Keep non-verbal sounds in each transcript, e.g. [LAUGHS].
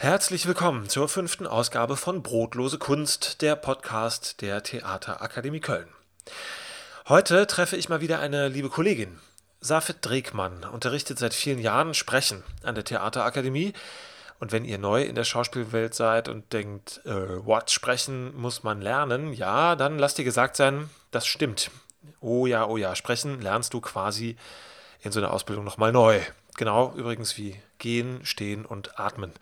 Herzlich willkommen zur fünften Ausgabe von Brotlose Kunst, der Podcast der Theaterakademie Köln. Heute treffe ich mal wieder eine liebe Kollegin. Safet Dregmann unterrichtet seit vielen Jahren Sprechen an der Theaterakademie. Und wenn ihr neu in der Schauspielwelt seid und denkt, äh, what, sprechen muss man lernen, ja, dann lasst dir gesagt sein, das stimmt. Oh ja, oh ja, sprechen lernst du quasi in so einer Ausbildung nochmal neu. Genau, übrigens wie gehen, stehen und atmen.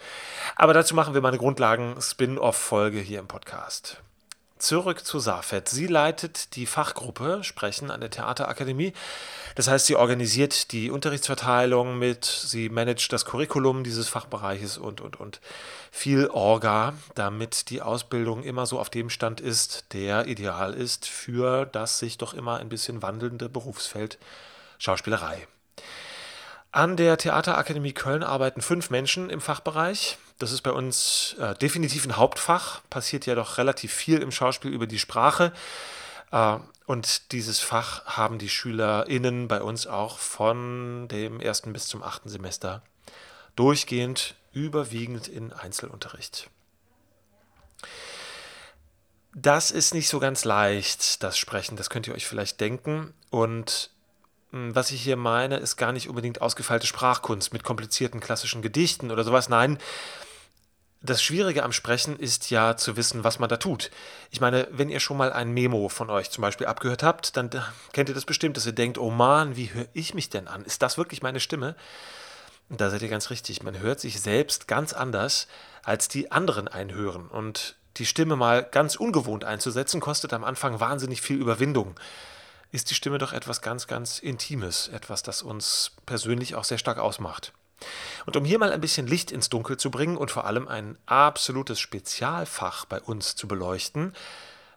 Aber dazu machen wir mal eine Grundlagen-Spin-Off-Folge hier im Podcast. Zurück zu Safet. Sie leitet die Fachgruppe Sprechen an der Theaterakademie. Das heißt, sie organisiert die Unterrichtsverteilung mit, sie managt das Curriculum dieses Fachbereiches und, und, und viel Orga, damit die Ausbildung immer so auf dem Stand ist, der ideal ist für das sich doch immer ein bisschen wandelnde Berufsfeld Schauspielerei. An der Theaterakademie Köln arbeiten fünf Menschen im Fachbereich. Das ist bei uns äh, definitiv ein Hauptfach. Passiert ja doch relativ viel im Schauspiel über die Sprache. Äh, und dieses Fach haben die SchülerInnen bei uns auch von dem ersten bis zum achten Semester durchgehend, überwiegend in Einzelunterricht. Das ist nicht so ganz leicht, das Sprechen, das könnt ihr euch vielleicht denken. Und was ich hier meine, ist gar nicht unbedingt ausgefeilte Sprachkunst mit komplizierten klassischen Gedichten oder sowas. Nein, das Schwierige am Sprechen ist ja zu wissen, was man da tut. Ich meine, wenn ihr schon mal ein Memo von euch zum Beispiel abgehört habt, dann kennt ihr das bestimmt, dass ihr denkt, oh Mann, wie höre ich mich denn an? Ist das wirklich meine Stimme? Da seid ihr ganz richtig. Man hört sich selbst ganz anders, als die anderen einhören. Und die Stimme mal ganz ungewohnt einzusetzen, kostet am Anfang wahnsinnig viel Überwindung ist die Stimme doch etwas ganz, ganz Intimes, etwas, das uns persönlich auch sehr stark ausmacht. Und um hier mal ein bisschen Licht ins Dunkel zu bringen und vor allem ein absolutes Spezialfach bei uns zu beleuchten,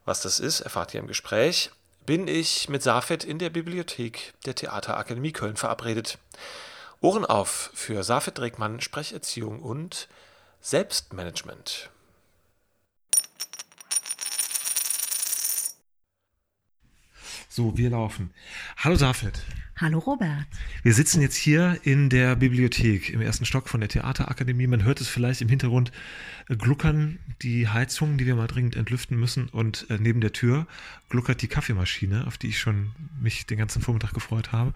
was das ist, erfahrt ihr im Gespräch, bin ich mit Safet in der Bibliothek der Theaterakademie Köln verabredet. Ohren auf für Safet Dregmann, Sprecherziehung und Selbstmanagement. So, wir laufen. Hallo Safed. Hallo Robert. Wir sitzen jetzt hier in der Bibliothek im ersten Stock von der Theaterakademie. Man hört es vielleicht im Hintergrund gluckern die Heizungen, die wir mal dringend entlüften müssen. Und äh, neben der Tür gluckert die Kaffeemaschine, auf die ich schon mich den ganzen Vormittag gefreut habe.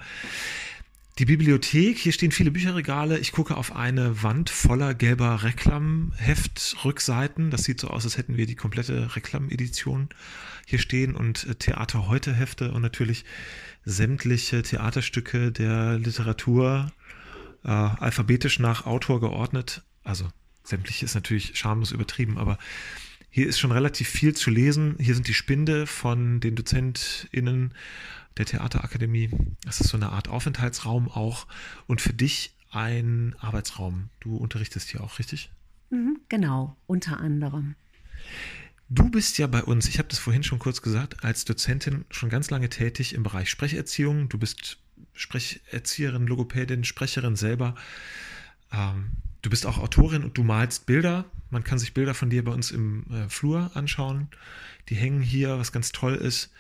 Die Bibliothek, hier stehen viele Bücherregale. Ich gucke auf eine Wand voller gelber Reklamheft-Rückseiten. Das sieht so aus, als hätten wir die komplette Reklam-Edition hier stehen und äh, Theater heute Hefte und natürlich sämtliche Theaterstücke der Literatur äh, alphabetisch nach Autor geordnet. Also sämtliche ist natürlich schamlos übertrieben, aber hier ist schon relativ viel zu lesen. Hier sind die Spinde von den DozentInnen der Theaterakademie. Das ist so eine Art Aufenthaltsraum auch und für dich ein Arbeitsraum. Du unterrichtest hier auch, richtig? Mhm, genau, unter anderem. Du bist ja bei uns, ich habe das vorhin schon kurz gesagt, als Dozentin schon ganz lange tätig im Bereich Sprecherziehung. Du bist Sprecherzieherin, Logopädin, Sprecherin selber. Ähm, du bist auch Autorin und du malst Bilder. Man kann sich Bilder von dir bei uns im äh, Flur anschauen. Die hängen hier, was ganz toll ist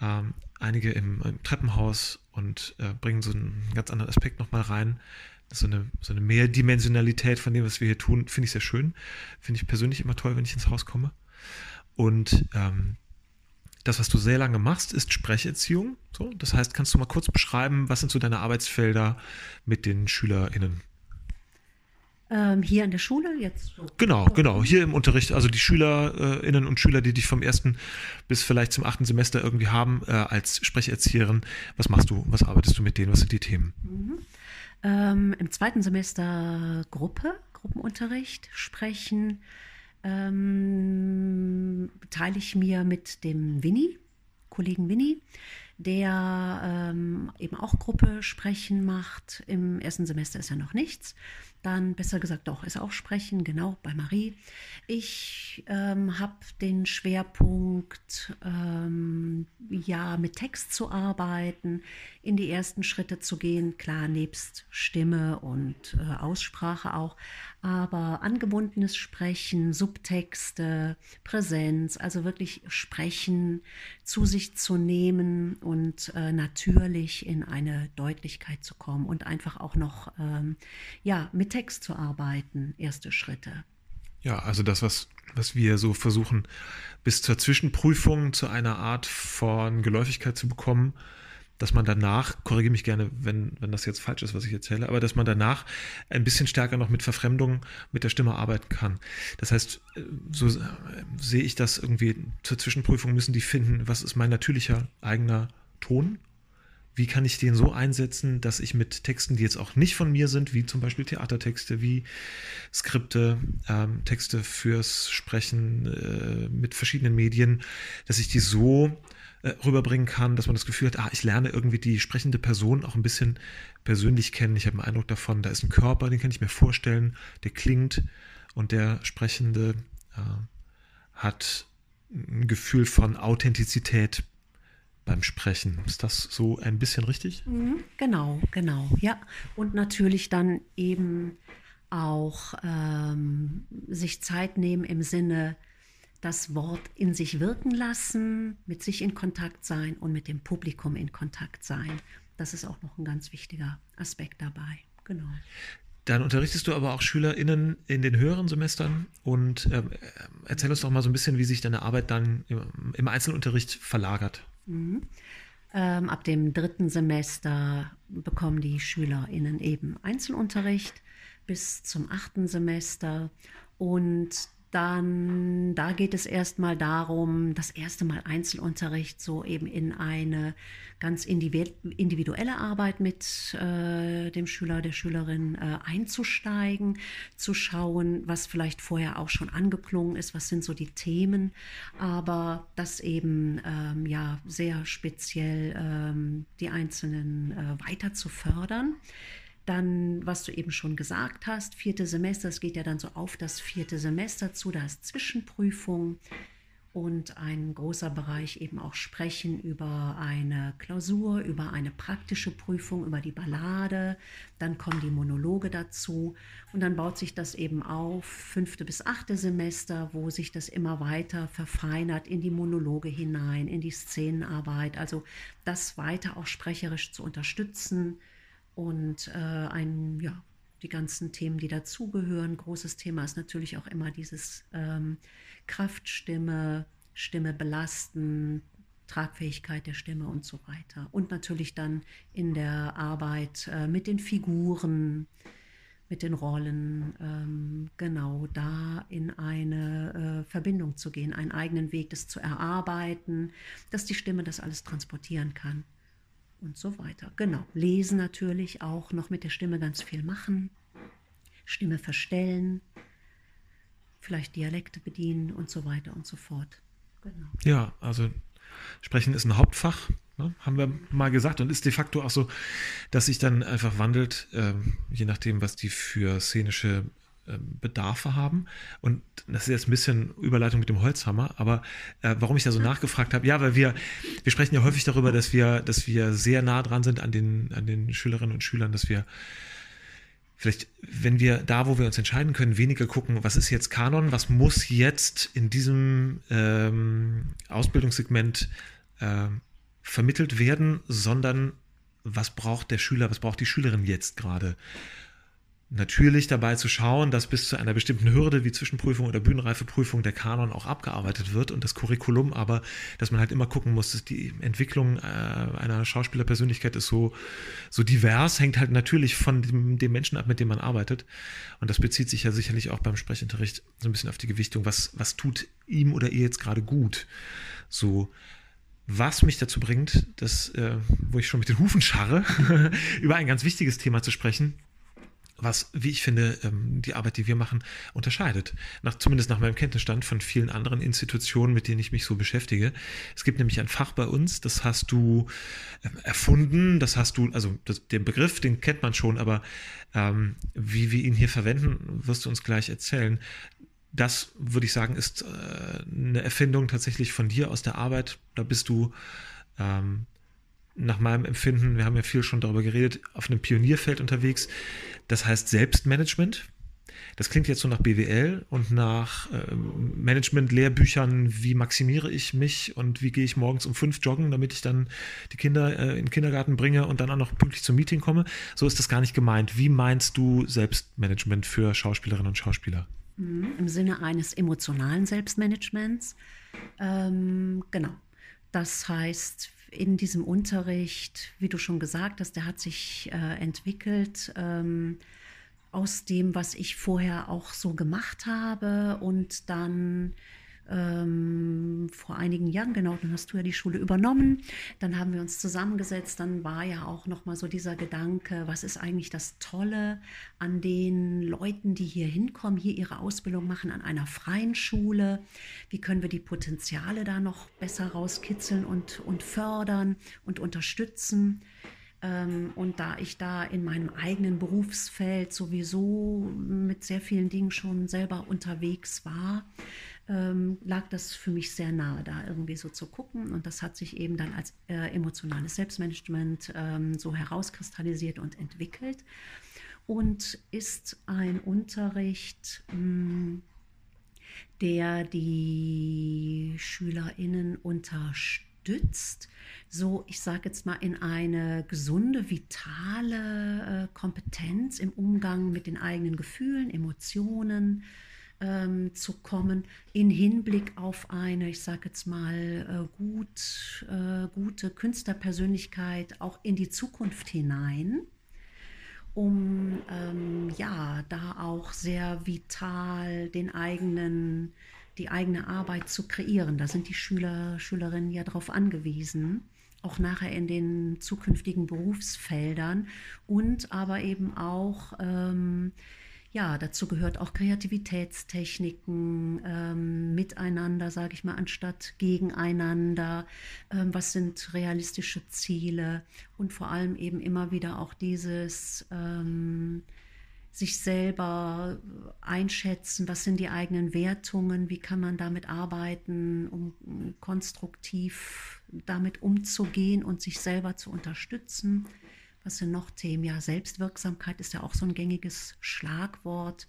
ähm, einige im, im, Treppenhaus und äh, bringen so einen ganz anderen Aspekt nochmal rein. So eine, so eine Mehrdimensionalität von dem, was wir hier tun, finde ich sehr schön. Finde ich persönlich immer toll, wenn ich ins Haus komme. Und ähm, das, was du sehr lange machst, ist Sprecherziehung. So, das heißt, kannst du mal kurz beschreiben, was sind so deine Arbeitsfelder mit den SchülerInnen? Ähm, hier an der Schule jetzt so. Genau, genau. Hier im Unterricht, also die SchülerInnen und Schüler, die dich vom ersten bis vielleicht zum achten Semester irgendwie haben, äh, als Sprecherzieherin. Was machst du? Was arbeitest du mit denen? Was sind die Themen? Mhm. Ähm, Im zweiten Semester Gruppe, Gruppenunterricht sprechen. Ähm, teile ich mir mit dem Winnie, Kollegen Winnie, der ähm, eben auch Gruppe sprechen macht. Im ersten Semester ist ja noch nichts dann besser gesagt doch, ist auch Sprechen, genau, bei Marie. Ich ähm, habe den Schwerpunkt, ähm, ja, mit Text zu arbeiten, in die ersten Schritte zu gehen, klar, nebst Stimme und äh, Aussprache auch, aber angebundenes Sprechen, Subtexte, Präsenz, also wirklich Sprechen zu sich zu nehmen und äh, natürlich in eine Deutlichkeit zu kommen und einfach auch noch, ähm, ja, mit Text zu arbeiten, erste Schritte. Ja, also das, was, was wir so versuchen, bis zur Zwischenprüfung zu einer Art von Geläufigkeit zu bekommen, dass man danach, korrigiere mich gerne, wenn, wenn das jetzt falsch ist, was ich erzähle, aber dass man danach ein bisschen stärker noch mit Verfremdung mit der Stimme arbeiten kann. Das heißt, äh, so äh, sehe ich das irgendwie zur Zwischenprüfung müssen die finden, was ist mein natürlicher eigener Ton? Wie kann ich den so einsetzen, dass ich mit Texten, die jetzt auch nicht von mir sind, wie zum Beispiel Theatertexte, wie Skripte, ähm, Texte fürs Sprechen äh, mit verschiedenen Medien, dass ich die so rüberbringen kann, dass man das Gefühl hat, ah, ich lerne irgendwie die sprechende Person auch ein bisschen persönlich kennen. Ich habe einen Eindruck davon, da ist ein Körper, den kann ich mir vorstellen, der klingt und der Sprechende äh, hat ein Gefühl von Authentizität beim Sprechen. Ist das so ein bisschen richtig? Mhm, genau, genau, ja. Und natürlich dann eben auch ähm, sich Zeit nehmen im Sinne, das Wort in sich wirken lassen, mit sich in Kontakt sein und mit dem Publikum in Kontakt sein. Das ist auch noch ein ganz wichtiger Aspekt dabei. Genau. Dann unterrichtest du aber auch SchülerInnen in den höheren Semestern und ähm, erzähl uns doch mal so ein bisschen, wie sich deine Arbeit dann im, im Einzelunterricht verlagert. Mhm. Ähm, ab dem dritten Semester bekommen die SchülerInnen eben Einzelunterricht bis zum achten Semester und dann, da geht es erstmal darum, das erste Mal Einzelunterricht so eben in eine ganz individuelle Arbeit mit äh, dem Schüler, der Schülerin äh, einzusteigen, zu schauen, was vielleicht vorher auch schon angeklungen ist, was sind so die Themen, aber das eben ähm, ja sehr speziell ähm, die Einzelnen äh, weiter zu fördern. Dann, was du eben schon gesagt hast, vierte Semester, es geht ja dann so auf das vierte Semester zu, da ist Zwischenprüfung und ein großer Bereich eben auch sprechen über eine Klausur, über eine praktische Prüfung, über die Ballade. Dann kommen die Monologe dazu und dann baut sich das eben auf, fünfte bis achte Semester, wo sich das immer weiter verfeinert in die Monologe hinein, in die Szenenarbeit. Also das weiter auch sprecherisch zu unterstützen und äh, ein, ja, die ganzen Themen, die dazugehören. Großes Thema ist natürlich auch immer dieses ähm, Kraftstimme, Stimme belasten, Tragfähigkeit der Stimme und so weiter. Und natürlich dann in der Arbeit äh, mit den Figuren, mit den Rollen, ähm, genau da in eine äh, Verbindung zu gehen, einen eigenen Weg, das zu erarbeiten, dass die Stimme das alles transportieren kann und so weiter. Genau. Lesen natürlich auch noch mit der Stimme ganz viel machen. Stimme verstellen, vielleicht Dialekte bedienen und so weiter und so fort. Genau. Ja, also Sprechen ist ein Hauptfach, ne, haben wir mal gesagt, und ist de facto auch so, dass sich dann einfach wandelt, äh, je nachdem, was die für szenische Bedarfe haben. Und das ist jetzt ein bisschen Überleitung mit dem Holzhammer, aber äh, warum ich da so nachgefragt habe, ja, weil wir, wir sprechen ja häufig darüber, dass wir, dass wir sehr nah dran sind an den, an den Schülerinnen und Schülern, dass wir vielleicht, wenn wir da, wo wir uns entscheiden können, weniger gucken, was ist jetzt Kanon, was muss jetzt in diesem ähm, Ausbildungssegment äh, vermittelt werden, sondern was braucht der Schüler, was braucht die Schülerin jetzt gerade? Natürlich dabei zu schauen, dass bis zu einer bestimmten Hürde wie Zwischenprüfung oder Bühnenreifeprüfung der Kanon auch abgearbeitet wird und das Curriculum, aber dass man halt immer gucken muss, dass die Entwicklung äh, einer Schauspielerpersönlichkeit ist so, so divers, hängt halt natürlich von dem, dem, Menschen ab, mit dem man arbeitet. Und das bezieht sich ja sicherlich auch beim Sprechunterricht so ein bisschen auf die Gewichtung, was, was tut ihm oder ihr jetzt gerade gut. So, was mich dazu bringt, dass, äh, wo ich schon mit den Hufen scharre, [LAUGHS] über ein ganz wichtiges Thema zu sprechen, was, wie ich finde, ähm, die Arbeit, die wir machen, unterscheidet. Nach, zumindest nach meinem Kenntnisstand von vielen anderen Institutionen, mit denen ich mich so beschäftige. Es gibt nämlich ein Fach bei uns, das hast du ähm, erfunden, das hast du, also das, den Begriff, den kennt man schon, aber ähm, wie wir ihn hier verwenden, wirst du uns gleich erzählen. Das, würde ich sagen, ist äh, eine Erfindung tatsächlich von dir aus der Arbeit. Da bist du ähm, nach meinem Empfinden, wir haben ja viel schon darüber geredet, auf einem Pionierfeld unterwegs. Das heißt Selbstmanagement. Das klingt jetzt so nach BWL und nach äh, Management-Lehrbüchern, wie maximiere ich mich und wie gehe ich morgens um fünf joggen, damit ich dann die Kinder äh, in den Kindergarten bringe und dann auch noch pünktlich zum Meeting komme. So ist das gar nicht gemeint. Wie meinst du Selbstmanagement für Schauspielerinnen und Schauspieler? Mhm, Im Sinne eines emotionalen Selbstmanagements. Ähm, genau. Das heißt, in diesem Unterricht, wie du schon gesagt hast, der hat sich äh, entwickelt ähm, aus dem, was ich vorher auch so gemacht habe und dann ähm, vor einigen Jahren, genau, dann hast du ja die Schule übernommen, dann haben wir uns zusammengesetzt, dann war ja auch nochmal so dieser Gedanke, was ist eigentlich das Tolle an den Leuten, die hier hinkommen, hier ihre Ausbildung machen an einer freien Schule, wie können wir die Potenziale da noch besser rauskitzeln und, und fördern und unterstützen. Ähm, und da ich da in meinem eigenen Berufsfeld sowieso mit sehr vielen Dingen schon selber unterwegs war, ähm, lag das für mich sehr nahe, da irgendwie so zu gucken. Und das hat sich eben dann als äh, emotionales Selbstmanagement ähm, so herauskristallisiert und entwickelt und ist ein Unterricht, mh, hm, der die SchülerInnen unterstützt, so ich sage jetzt mal in eine gesunde, vitale äh, Kompetenz im Umgang mit den eigenen Gefühlen, Emotionen, ähm, zu kommen in Hinblick auf eine, ich sage jetzt mal, äh, gut, äh, gute Künstlerpersönlichkeit auch in die Zukunft hinein, um ähm, ja da auch sehr vital den eigenen, die eigene Arbeit zu kreieren. Da sind die Schüler, Schülerinnen ja darauf angewiesen auch nachher in den zukünftigen Berufsfeldern und aber eben auch ähm, ja, dazu gehört auch Kreativitätstechniken, ähm, miteinander, sage ich mal, anstatt gegeneinander. Ähm, was sind realistische Ziele? Und vor allem eben immer wieder auch dieses ähm, sich selber einschätzen, was sind die eigenen Wertungen, wie kann man damit arbeiten, um konstruktiv damit umzugehen und sich selber zu unterstützen. Was sind noch Themen? Ja, Selbstwirksamkeit ist ja auch so ein gängiges Schlagwort.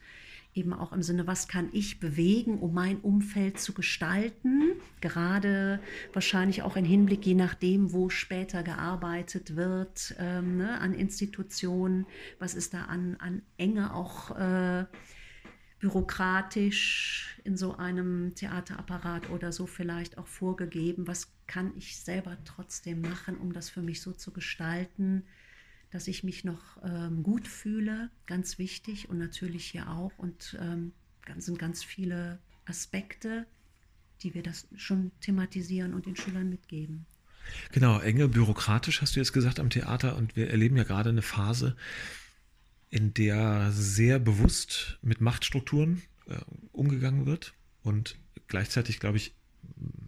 Eben auch im Sinne, was kann ich bewegen, um mein Umfeld zu gestalten? Gerade wahrscheinlich auch im Hinblick, je nachdem, wo später gearbeitet wird, ähm, ne, an Institutionen. Was ist da an, an Enge auch äh, bürokratisch in so einem Theaterapparat oder so vielleicht auch vorgegeben? Was kann ich selber trotzdem machen, um das für mich so zu gestalten? Dass ich mich noch ähm, gut fühle, ganz wichtig und natürlich hier auch. Und ähm, sind ganz viele Aspekte, die wir das schon thematisieren und den Schülern mitgeben. Genau, enge bürokratisch hast du jetzt gesagt am Theater und wir erleben ja gerade eine Phase, in der sehr bewusst mit Machtstrukturen äh, umgegangen wird und gleichzeitig, glaube ich,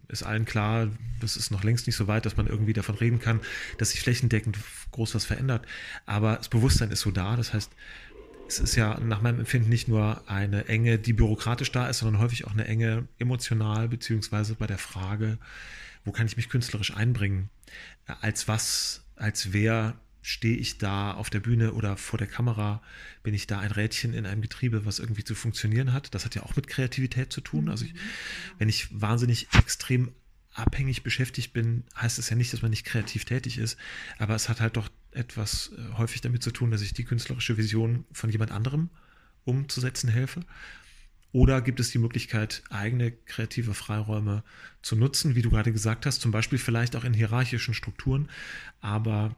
ist allen klar, das ist noch längst nicht so weit, dass man irgendwie davon reden kann, dass sich flächendeckend groß was verändert. Aber das Bewusstsein ist so da. Das heißt, es ist ja nach meinem Empfinden nicht nur eine Enge, die bürokratisch da ist, sondern häufig auch eine Enge emotional, beziehungsweise bei der Frage, wo kann ich mich künstlerisch einbringen? Als was, als wer stehe ich da auf der Bühne oder vor der Kamera, bin ich da ein Rädchen in einem Getriebe, was irgendwie zu funktionieren hat. Das hat ja auch mit Kreativität zu tun. Also ich, wenn ich wahnsinnig extrem abhängig beschäftigt bin, heißt es ja nicht, dass man nicht kreativ tätig ist, aber es hat halt doch etwas äh, häufig damit zu tun, dass ich die künstlerische Vision von jemand anderem umzusetzen helfe. Oder gibt es die Möglichkeit, eigene kreative Freiräume zu nutzen, wie du gerade gesagt hast, zum Beispiel vielleicht auch in hierarchischen Strukturen, aber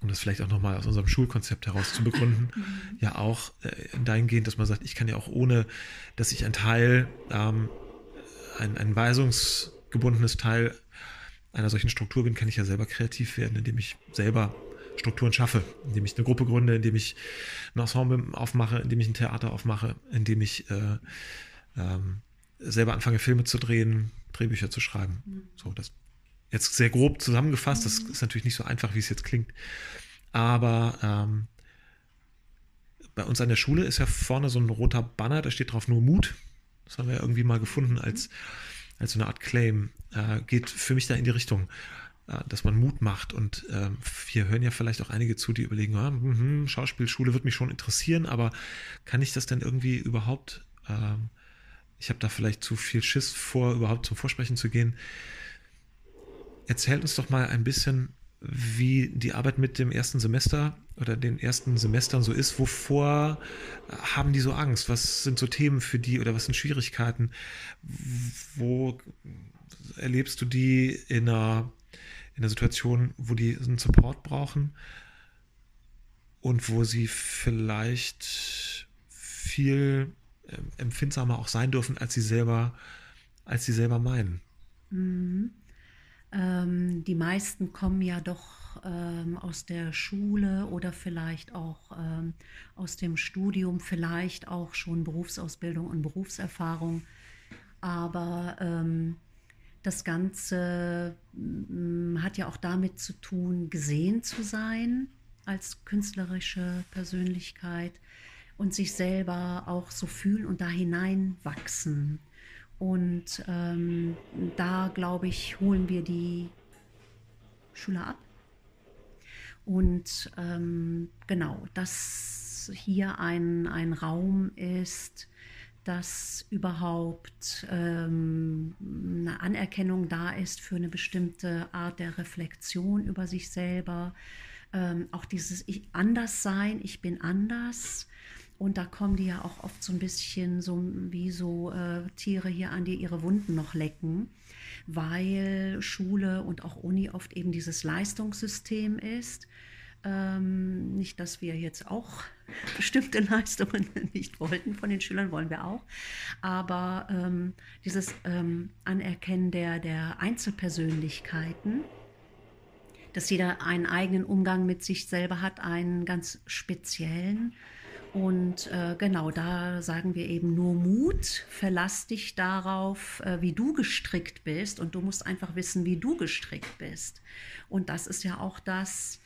um das vielleicht auch nochmal aus unserem Schulkonzept heraus zu begründen, [LAUGHS] mhm. ja auch äh, dahingehend, dass man sagt, ich kann ja auch ohne, dass ich ein Teil, ähm, ein, ein weisungsgebundenes Teil einer solchen Struktur bin, kann ich ja selber kreativ werden, indem ich selber Strukturen schaffe, indem ich eine Gruppe gründe, indem ich ein Ensemble aufmache, indem ich ein Theater aufmache, indem ich äh, ähm, selber anfange, Filme zu drehen, Drehbücher zu schreiben. Mhm. So, das Jetzt sehr grob zusammengefasst, das ist natürlich nicht so einfach, wie es jetzt klingt. Aber ähm, bei uns an der Schule ist ja vorne so ein roter Banner, da steht drauf nur Mut. Das haben wir ja irgendwie mal gefunden als, als so eine Art Claim. Äh, geht für mich da in die Richtung, äh, dass man Mut macht. Und äh, hier hören ja vielleicht auch einige zu, die überlegen, ah, mh, Schauspielschule wird mich schon interessieren, aber kann ich das denn irgendwie überhaupt? Ähm, ich habe da vielleicht zu viel Schiss vor, überhaupt zum Vorsprechen zu gehen. Erzähl uns doch mal ein bisschen, wie die Arbeit mit dem ersten Semester oder den ersten Semestern so ist. Wovor haben die so Angst? Was sind so Themen für die oder was sind Schwierigkeiten? Wo erlebst du die in einer, in einer Situation, wo die einen Support brauchen und wo sie vielleicht viel ähm, empfindsamer auch sein dürfen, als sie selber, als sie selber meinen? Mhm. Ähm, die meisten kommen ja doch ähm, aus der Schule oder vielleicht auch ähm, aus dem Studium, vielleicht auch schon Berufsausbildung und Berufserfahrung. Aber ähm, das Ganze mm, hat ja auch damit zu tun, gesehen zu sein als künstlerische Persönlichkeit und sich selber auch so fühlen und da hineinwachsen. Und ähm, da, glaube ich, holen wir die Schüler ab. Und ähm, genau, dass hier ein, ein Raum ist, dass überhaupt ähm, eine Anerkennung da ist für eine bestimmte Art der Reflexion über sich selber. Ähm, auch dieses ich, Anderssein, ich bin anders und da kommen die ja auch oft so ein bisschen so wie so äh, Tiere hier an, die ihre Wunden noch lecken, weil Schule und auch Uni oft eben dieses Leistungssystem ist. Ähm, nicht, dass wir jetzt auch [LAUGHS] bestimmte Leistungen [LAUGHS] nicht wollten von den Schülern, wollen wir auch. Aber ähm, dieses ähm, Anerkennen der, der Einzelpersönlichkeiten, dass jeder einen eigenen Umgang mit sich selber hat, einen ganz speziellen und äh, genau, da sagen wir eben nur Mut, verlass dich darauf, äh, wie du gestrickt bist und du musst einfach wissen, wie du gestrickt bist. Und das ist ja auch das,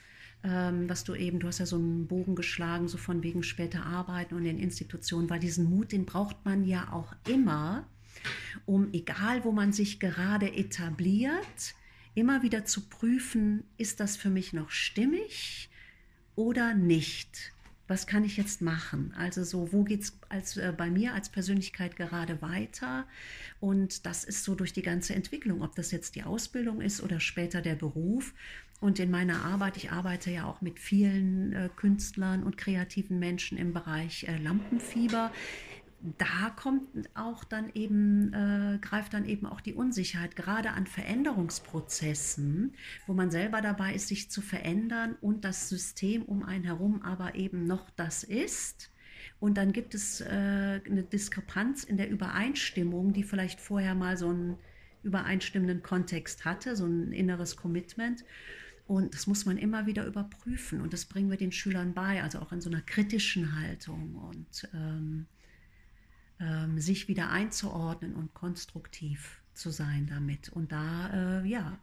ähm, was du eben, du hast ja so einen Bogen geschlagen, so von wegen später arbeiten und in Institutionen, weil diesen Mut, den braucht man ja auch immer, um, egal wo man sich gerade etabliert, immer wieder zu prüfen, ist das für mich noch stimmig oder nicht? Was kann ich jetzt machen? Also so, wo geht es äh, bei mir als Persönlichkeit gerade weiter? Und das ist so durch die ganze Entwicklung, ob das jetzt die Ausbildung ist oder später der Beruf. Und in meiner Arbeit, ich arbeite ja auch mit vielen äh, Künstlern und kreativen Menschen im Bereich äh, Lampenfieber da kommt auch dann eben, äh, greift dann eben auch die Unsicherheit, gerade an Veränderungsprozessen, wo man selber dabei ist, sich zu verändern und das System um einen herum aber eben noch das ist. Und dann gibt es äh, eine Diskrepanz in der Übereinstimmung, die vielleicht vorher mal so einen übereinstimmenden Kontext hatte, so ein inneres Commitment. Und das muss man immer wieder überprüfen. Und das bringen wir den Schülern bei, also auch in so einer kritischen Haltung. Und ähm, ähm, sich wieder einzuordnen und konstruktiv zu sein damit. Und da, äh, ja,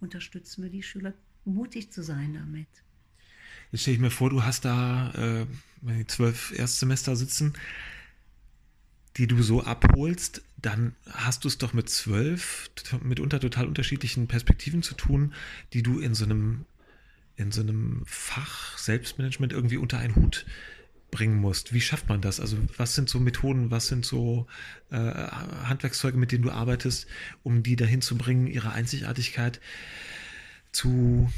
unterstützen wir die Schüler, mutig zu sein damit. Jetzt stelle ich mir vor, du hast da äh, zwölf Erstsemester sitzen, die du so abholst, dann hast du es doch mit zwölf mitunter total unterschiedlichen Perspektiven zu tun, die du in so einem in so einem Fach Selbstmanagement irgendwie unter einen Hut bringen musst. Wie schafft man das? Also was sind so Methoden, was sind so äh, Handwerkszeuge, mit denen du arbeitest, um die dahin zu bringen, ihre Einzigartigkeit zu,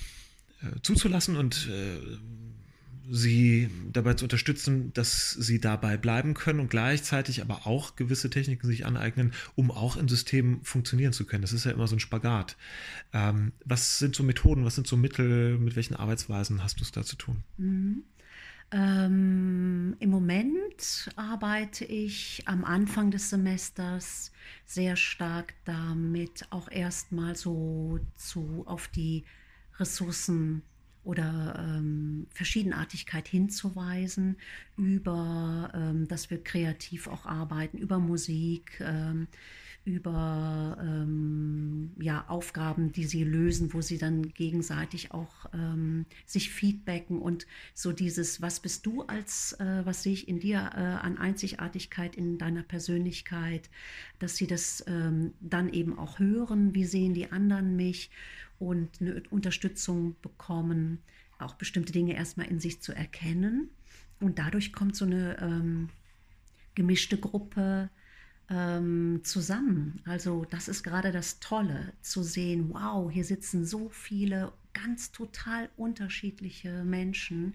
äh, zuzulassen und äh, sie dabei zu unterstützen, dass sie dabei bleiben können und gleichzeitig aber auch gewisse Techniken sich aneignen, um auch in Systemen funktionieren zu können. Das ist ja immer so ein Spagat. Ähm, was sind so Methoden, was sind so Mittel, mit welchen Arbeitsweisen hast du es da zu tun? Mhm. Ähm, Im Moment arbeite ich am Anfang des Semesters sehr stark damit, auch erstmal so zu, auf die Ressourcen oder ähm, Verschiedenartigkeit hinzuweisen, über, ähm, dass wir kreativ auch arbeiten, über Musik, ähm, über ähm, ja, Aufgaben, die sie lösen, wo sie dann gegenseitig auch ähm, sich feedbacken und so dieses, was bist du als, äh, was sehe ich in dir äh, an Einzigartigkeit in deiner Persönlichkeit, dass sie das ähm, dann eben auch hören, wie sehen die anderen mich und eine Unterstützung bekommen, auch bestimmte Dinge erstmal in sich zu erkennen. Und dadurch kommt so eine ähm, gemischte Gruppe ähm, zusammen. Also das ist gerade das Tolle, zu sehen, wow, hier sitzen so viele ganz total unterschiedliche Menschen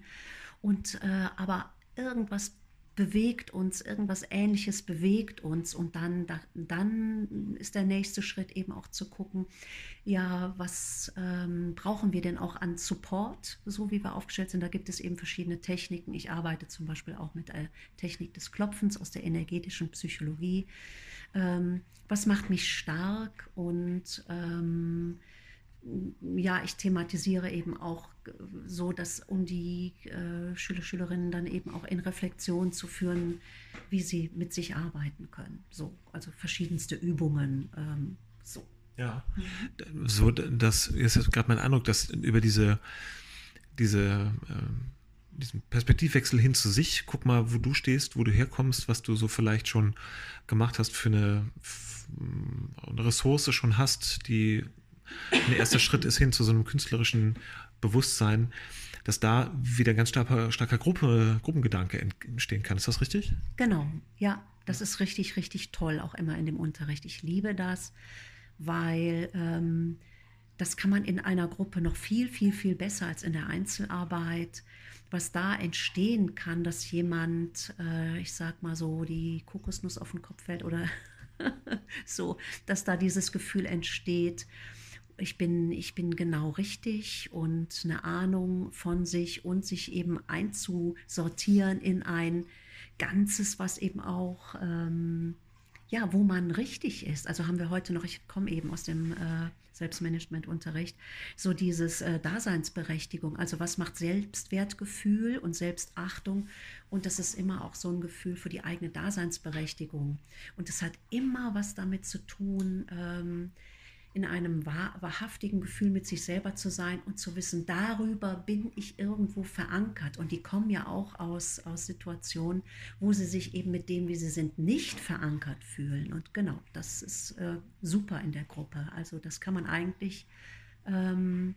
und äh, aber irgendwas bewegt uns, irgendwas Ähnliches bewegt uns und dann, dann ist der nächste Schritt eben auch zu gucken, ja, was ähm, brauchen wir denn auch an Support, so wie wir aufgestellt sind. Da gibt es eben verschiedene Techniken. Ich arbeite zum Beispiel auch mit der Technik des Klopfens aus der energetischen Psychologie. Ähm, was macht mich stark und ähm, ja, ich thematisiere eben auch so, dass um die äh, Schüler, Schülerinnen dann eben auch in Reflexion zu führen, wie sie mit sich arbeiten können. So, also verschiedenste Übungen. Ähm, so. Ja, so, das ist gerade mein Eindruck, dass über diese, diese, ähm, diesen Perspektivwechsel hin zu sich, guck mal, wo du stehst, wo du herkommst, was du so vielleicht schon gemacht hast für eine, für eine Ressource schon hast, die ein erster Schritt ist hin zu so einem künstlerischen Bewusstsein, dass da wieder ganz starker, starker Gruppe, Gruppengedanke entstehen kann. Ist das richtig? Genau, ja, das ist richtig, richtig toll, auch immer in dem Unterricht. Ich liebe das, weil ähm, das kann man in einer Gruppe noch viel, viel, viel besser als in der Einzelarbeit. Was da entstehen kann, dass jemand, äh, ich sag mal so, die Kokosnuss auf den Kopf fällt oder [LAUGHS] so, dass da dieses Gefühl entsteht, ich bin, ich bin genau richtig und eine Ahnung von sich und sich eben einzusortieren in ein Ganzes, was eben auch, ähm, ja, wo man richtig ist. Also haben wir heute noch, ich komme eben aus dem äh, Selbstmanagement-Unterricht, so dieses äh, Daseinsberechtigung. Also was macht Selbstwertgefühl und Selbstachtung? Und das ist immer auch so ein Gefühl für die eigene Daseinsberechtigung. Und das hat immer was damit zu tun, ähm, in einem wahr, wahrhaftigen Gefühl mit sich selber zu sein und zu wissen, darüber bin ich irgendwo verankert. Und die kommen ja auch aus, aus Situationen, wo sie sich eben mit dem, wie sie sind, nicht verankert fühlen. Und genau, das ist äh, super in der Gruppe. Also das kann man eigentlich ähm,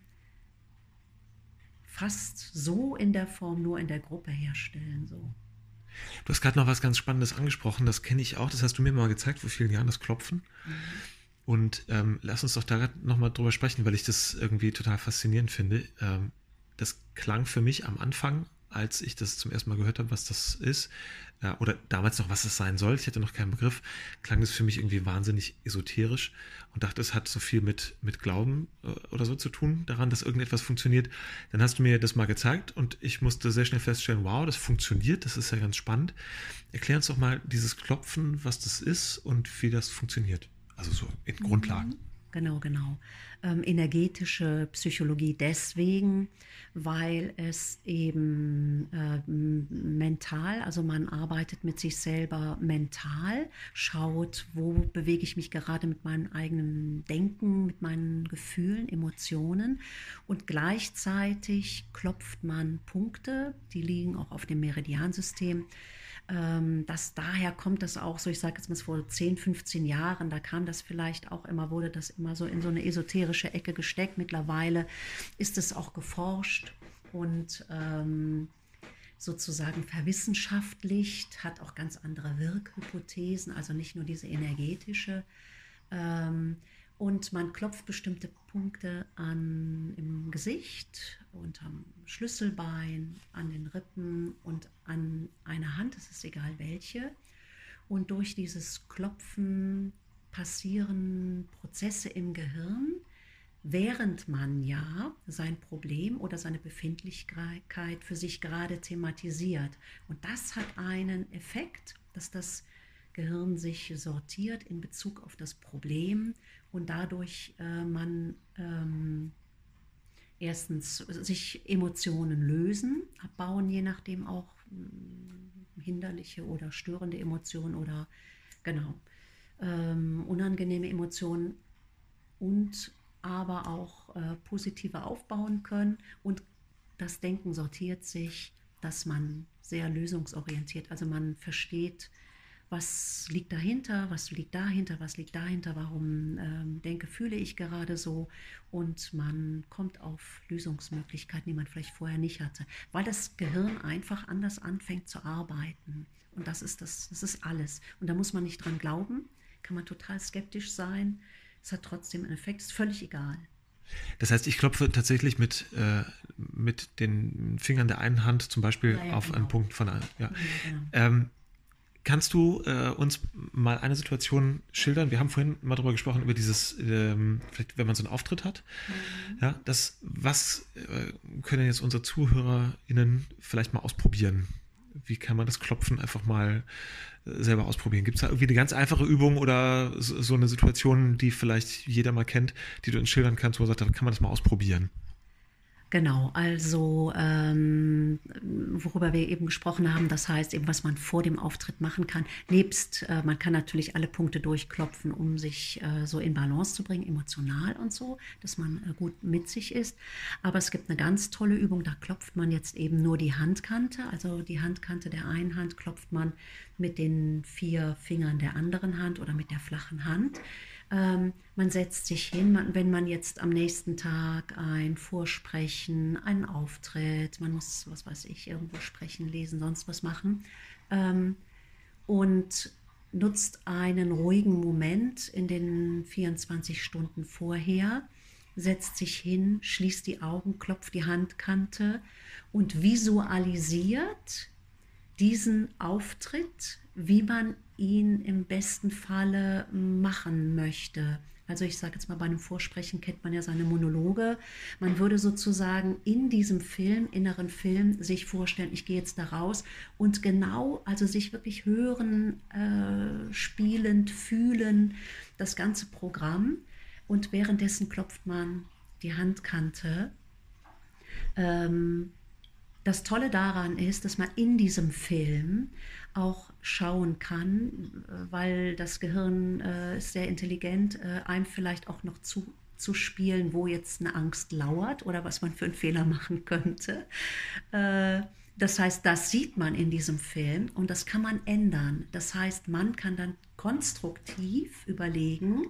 fast so in der Form nur in der Gruppe herstellen. So. Du hast gerade noch was ganz Spannendes angesprochen, das kenne ich auch, das hast du mir mal gezeigt vor vielen Jahren, das Klopfen. Mhm. Und ähm, lass uns doch da nochmal drüber sprechen, weil ich das irgendwie total faszinierend finde. Ähm, das klang für mich am Anfang, als ich das zum ersten Mal gehört habe, was das ist, äh, oder damals noch, was das sein soll, ich hatte noch keinen Begriff, klang das für mich irgendwie wahnsinnig esoterisch und dachte, es hat so viel mit, mit Glauben äh, oder so zu tun, daran, dass irgendetwas funktioniert. Dann hast du mir das mal gezeigt und ich musste sehr schnell feststellen, wow, das funktioniert, das ist ja ganz spannend. Erklär uns doch mal dieses Klopfen, was das ist und wie das funktioniert. Also so in Grundlagen. Mhm. Genau, genau. Ähm, energetische Psychologie deswegen, weil es eben äh, mental, also man arbeitet mit sich selber mental, schaut, wo bewege ich mich gerade mit meinem eigenen Denken, mit meinen Gefühlen, Emotionen. Und gleichzeitig klopft man Punkte, die liegen auch auf dem Meridiansystem. Ähm, dass daher kommt das auch so, ich sage jetzt mal vor 10, 15 Jahren, da kam das vielleicht auch immer, wurde das immer so in so eine esoterische Ecke gesteckt. Mittlerweile ist es auch geforscht und ähm, sozusagen verwissenschaftlicht, hat auch ganz andere Wirkhypothesen, also nicht nur diese energetische. Ähm, und man klopft bestimmte Punkte an im Gesicht, unterm Schlüsselbein, an den Rippen und an einer Hand, es ist egal welche. Und durch dieses Klopfen passieren Prozesse im Gehirn, während man ja sein Problem oder seine Befindlichkeit für sich gerade thematisiert. Und das hat einen Effekt, dass das Gehirn sich sortiert in Bezug auf das Problem und dadurch äh, man ähm, erstens sich Emotionen lösen, abbauen, je nachdem auch äh, hinderliche oder störende Emotionen oder genau ähm, unangenehme Emotionen und aber auch äh, positive aufbauen können. Und das Denken sortiert sich, dass man sehr lösungsorientiert, also man versteht, was liegt dahinter, was liegt dahinter, was liegt dahinter, warum ähm, denke, fühle ich gerade so. Und man kommt auf Lösungsmöglichkeiten, die man vielleicht vorher nicht hatte, weil das Gehirn einfach anders anfängt zu arbeiten. Und das ist das, das ist alles. Und da muss man nicht dran glauben, kann man total skeptisch sein, es hat trotzdem einen Effekt, ist völlig egal. Das heißt, ich klopfe tatsächlich mit, äh, mit den Fingern der einen Hand zum Beispiel ja, ja, auf genau. einen Punkt von einer. Ja. Genau. Ähm, kannst du äh, uns mal eine Situation schildern? Wir haben vorhin mal darüber gesprochen, über dieses, ähm, vielleicht wenn man so einen Auftritt hat. Mhm. Ja, das, was äh, können jetzt unsere ZuhörerInnen vielleicht mal ausprobieren? Wie kann man das Klopfen einfach mal selber ausprobieren. Gibt es da irgendwie eine ganz einfache Übung oder so eine Situation, die vielleicht jeder mal kennt, die du uns schildern kannst, wo du sagst, da kann man das mal ausprobieren? Genau, also ähm, worüber wir eben gesprochen haben, das heißt eben, was man vor dem Auftritt machen kann. Nebst, äh, man kann natürlich alle Punkte durchklopfen, um sich äh, so in Balance zu bringen, emotional und so, dass man äh, gut mit sich ist. Aber es gibt eine ganz tolle Übung, da klopft man jetzt eben nur die Handkante, also die Handkante der einen Hand klopft man mit den vier Fingern der anderen Hand oder mit der flachen Hand. Ähm, man setzt sich hin, man, wenn man jetzt am nächsten Tag ein Vorsprechen, einen Auftritt, man muss, was weiß ich, irgendwo sprechen, lesen, sonst was machen. Ähm, und nutzt einen ruhigen Moment in den 24 Stunden vorher, setzt sich hin, schließt die Augen, klopft die Handkante und visualisiert diesen Auftritt, wie man ihn im besten Falle machen möchte. Also ich sage jetzt mal, bei einem Vorsprechen kennt man ja seine Monologe. Man würde sozusagen in diesem Film, inneren Film, sich vorstellen, ich gehe jetzt da raus und genau, also sich wirklich hören, äh, spielend, fühlen, das ganze Programm. Und währenddessen klopft man die Handkante. Ähm, das Tolle daran ist, dass man in diesem Film auch schauen kann, weil das Gehirn äh, ist sehr intelligent, äh, einem vielleicht auch noch zu, zu spielen, wo jetzt eine Angst lauert oder was man für einen Fehler machen könnte. Äh, das heißt, das sieht man in diesem Film und das kann man ändern. Das heißt, man kann dann konstruktiv überlegen,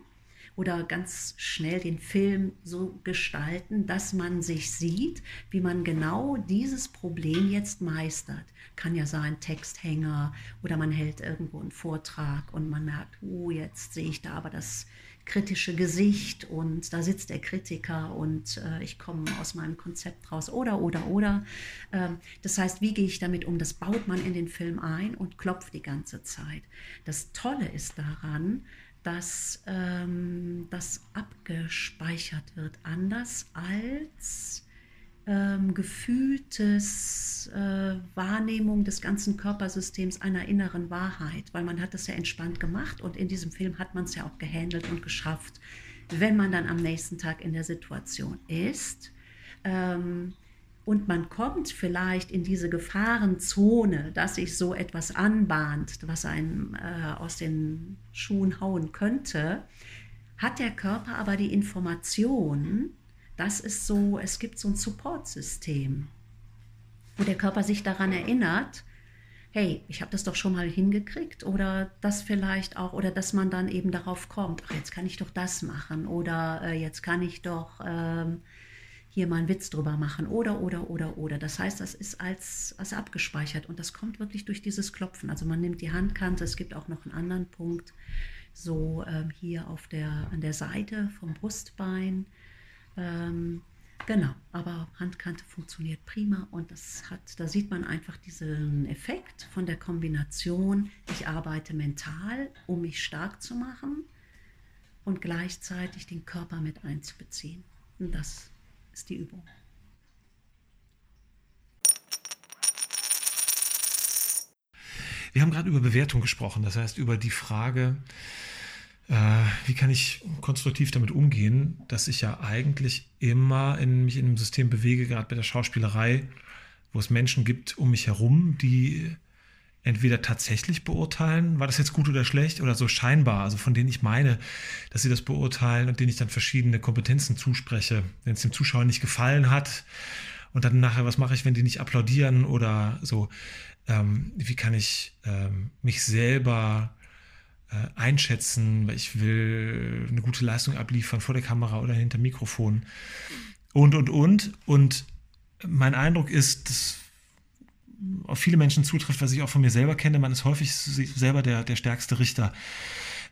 oder ganz schnell den Film so gestalten, dass man sich sieht, wie man genau dieses Problem jetzt meistert. Kann ja sein Texthänger oder man hält irgendwo einen Vortrag und man merkt, oh, jetzt sehe ich da aber das kritische Gesicht und da sitzt der Kritiker und äh, ich komme aus meinem Konzept raus oder oder oder. Ähm, das heißt, wie gehe ich damit um? Das baut man in den Film ein und klopft die ganze Zeit. Das Tolle ist daran, dass ähm, das abgespeichert wird, anders als ähm, gefühltes äh, Wahrnehmung des ganzen Körpersystems einer inneren Wahrheit, weil man hat das ja entspannt gemacht und in diesem Film hat man es ja auch gehandelt und geschafft. Wenn man dann am nächsten Tag in der Situation ist, ähm, und man kommt vielleicht in diese Gefahrenzone, dass sich so etwas anbahnt, was einen äh, aus den Schuhen hauen könnte, hat der Körper aber die Information, dass es so, es gibt so ein Supportsystem, wo der Körper sich daran erinnert, hey, ich habe das doch schon mal hingekriegt oder das vielleicht auch, oder dass man dann eben darauf kommt, ach, jetzt kann ich doch das machen oder äh, jetzt kann ich doch... Ähm, hier mal einen Witz drüber machen oder, oder, oder, oder. Das heißt, das ist als, als abgespeichert und das kommt wirklich durch dieses Klopfen. Also man nimmt die Handkante, es gibt auch noch einen anderen Punkt, so ähm, hier auf der, an der Seite vom Brustbein. Ähm, genau, aber Handkante funktioniert prima und das hat, da sieht man einfach diesen Effekt von der Kombination. Ich arbeite mental, um mich stark zu machen und gleichzeitig den Körper mit einzubeziehen. Und das ist die Übung. Wir haben gerade über Bewertung gesprochen, das heißt über die Frage, äh, wie kann ich konstruktiv damit umgehen, dass ich ja eigentlich immer in, mich in einem System bewege, gerade bei der Schauspielerei, wo es Menschen gibt um mich herum, die entweder tatsächlich beurteilen, war das jetzt gut oder schlecht, oder so scheinbar, also von denen ich meine, dass sie das beurteilen und denen ich dann verschiedene Kompetenzen zuspreche. Wenn es dem Zuschauer nicht gefallen hat und dann nachher, was mache ich, wenn die nicht applaudieren oder so, ähm, wie kann ich ähm, mich selber äh, einschätzen, weil ich will eine gute Leistung abliefern vor der Kamera oder hinter Mikrofon und, und, und. Und mein Eindruck ist, dass auf viele Menschen zutrifft, was ich auch von mir selber kenne. Man ist häufig selber der, der stärkste Richter.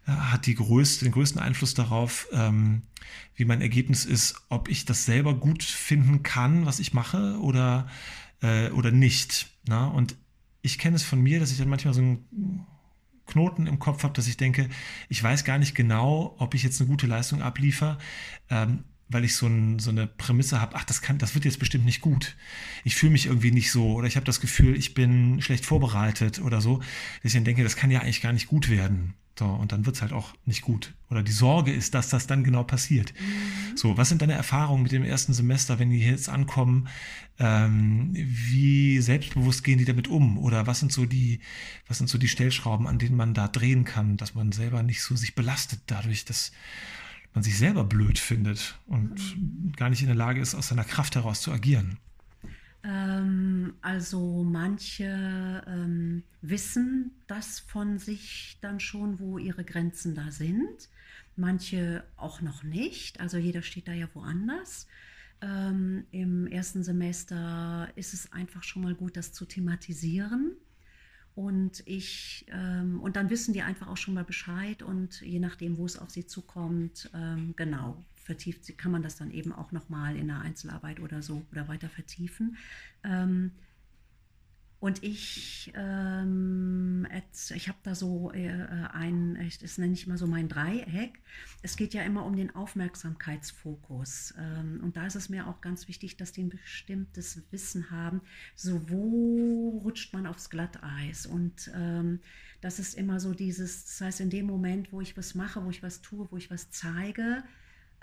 hat die größte, den größten Einfluss darauf, ähm, wie mein Ergebnis ist, ob ich das selber gut finden kann, was ich mache oder, äh, oder nicht. Na? Ne? Und ich kenne es von mir, dass ich dann manchmal so einen Knoten im Kopf habe, dass ich denke, ich weiß gar nicht genau, ob ich jetzt eine gute Leistung abliefere. Ähm, weil ich so, ein, so eine Prämisse habe, ach, das kann, das wird jetzt bestimmt nicht gut. Ich fühle mich irgendwie nicht so oder ich habe das Gefühl, ich bin schlecht vorbereitet oder so, dass ich dann denke, das kann ja eigentlich gar nicht gut werden. So, und dann wird es halt auch nicht gut. Oder die Sorge ist, dass das dann genau passiert. Mhm. So, was sind deine Erfahrungen mit dem ersten Semester, wenn die jetzt ankommen? Ähm, wie selbstbewusst gehen die damit um? Oder was sind so die, was sind so die Stellschrauben, an denen man da drehen kann, dass man selber nicht so sich belastet dadurch, dass man sich selber blöd findet und mhm. gar nicht in der Lage ist, aus seiner Kraft heraus zu agieren? Ähm, also manche ähm, wissen das von sich dann schon, wo ihre Grenzen da sind. Manche auch noch nicht. Also jeder steht da ja woanders. Ähm, Im ersten Semester ist es einfach schon mal gut, das zu thematisieren und ich, ähm, und dann wissen die einfach auch schon mal Bescheid und je nachdem, wo es auf sie zukommt, ähm, genau, vertieft, kann man das dann eben auch nochmal in der Einzelarbeit oder so oder weiter vertiefen. Ähm, und ich, ähm, ich habe da so äh, ein, das nenne ich immer so mein Dreieck. Es geht ja immer um den Aufmerksamkeitsfokus. Ähm, und da ist es mir auch ganz wichtig, dass die ein bestimmtes Wissen haben, so wo rutscht man aufs Glatteis. Und ähm, das ist immer so dieses, das heißt, in dem Moment, wo ich was mache, wo ich was tue, wo ich was zeige,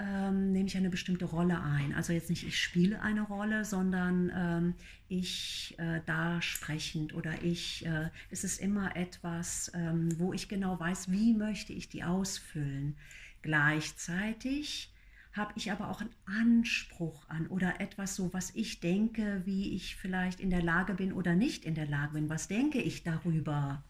ähm, nehme ich eine bestimmte Rolle ein. Also jetzt nicht ich spiele eine Rolle, sondern ähm, ich äh, da sprechend oder ich, äh, es ist immer etwas, ähm, wo ich genau weiß, wie möchte ich die ausfüllen. Gleichzeitig habe ich aber auch einen Anspruch an oder etwas so, was ich denke, wie ich vielleicht in der Lage bin oder nicht in der Lage bin. Was denke ich darüber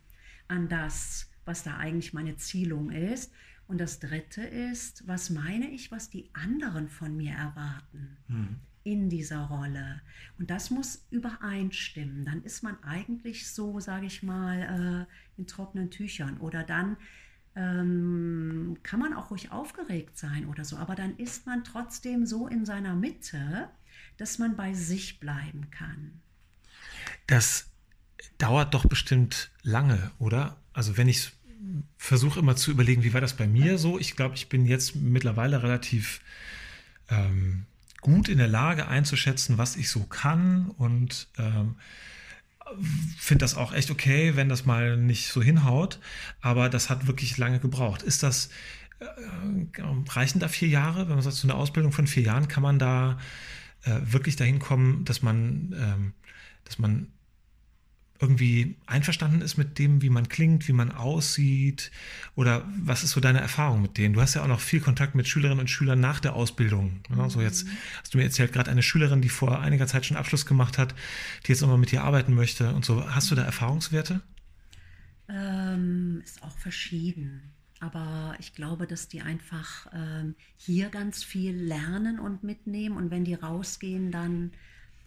an das, was da eigentlich meine Zielung ist? Und das Dritte ist, was meine ich, was die anderen von mir erwarten mhm. in dieser Rolle. Und das muss übereinstimmen. Dann ist man eigentlich so, sage ich mal, äh, in trockenen Tüchern. Oder dann ähm, kann man auch ruhig aufgeregt sein oder so. Aber dann ist man trotzdem so in seiner Mitte, dass man bei sich bleiben kann. Das dauert doch bestimmt lange, oder? Also wenn ich es versuche immer zu überlegen, wie war das bei mir so. Ich glaube, ich bin jetzt mittlerweile relativ ähm, gut in der Lage einzuschätzen, was ich so kann und ähm, finde das auch echt okay, wenn das mal nicht so hinhaut. Aber das hat wirklich lange gebraucht. Ist das, äh, reichen da vier Jahre? Wenn man sagt, so eine Ausbildung von vier Jahren, kann man da äh, wirklich dahin kommen, dass man, ähm, dass man irgendwie einverstanden ist mit dem, wie man klingt, wie man aussieht? Oder was ist so deine Erfahrung mit denen? Du hast ja auch noch viel Kontakt mit Schülerinnen und Schülern nach der Ausbildung. Ne? So jetzt hast du mir erzählt, gerade eine Schülerin, die vor einiger Zeit schon Abschluss gemacht hat, die jetzt nochmal mit dir arbeiten möchte und so. Hast du da Erfahrungswerte? Ähm, ist auch verschieden. Aber ich glaube, dass die einfach ähm, hier ganz viel lernen und mitnehmen. Und wenn die rausgehen, dann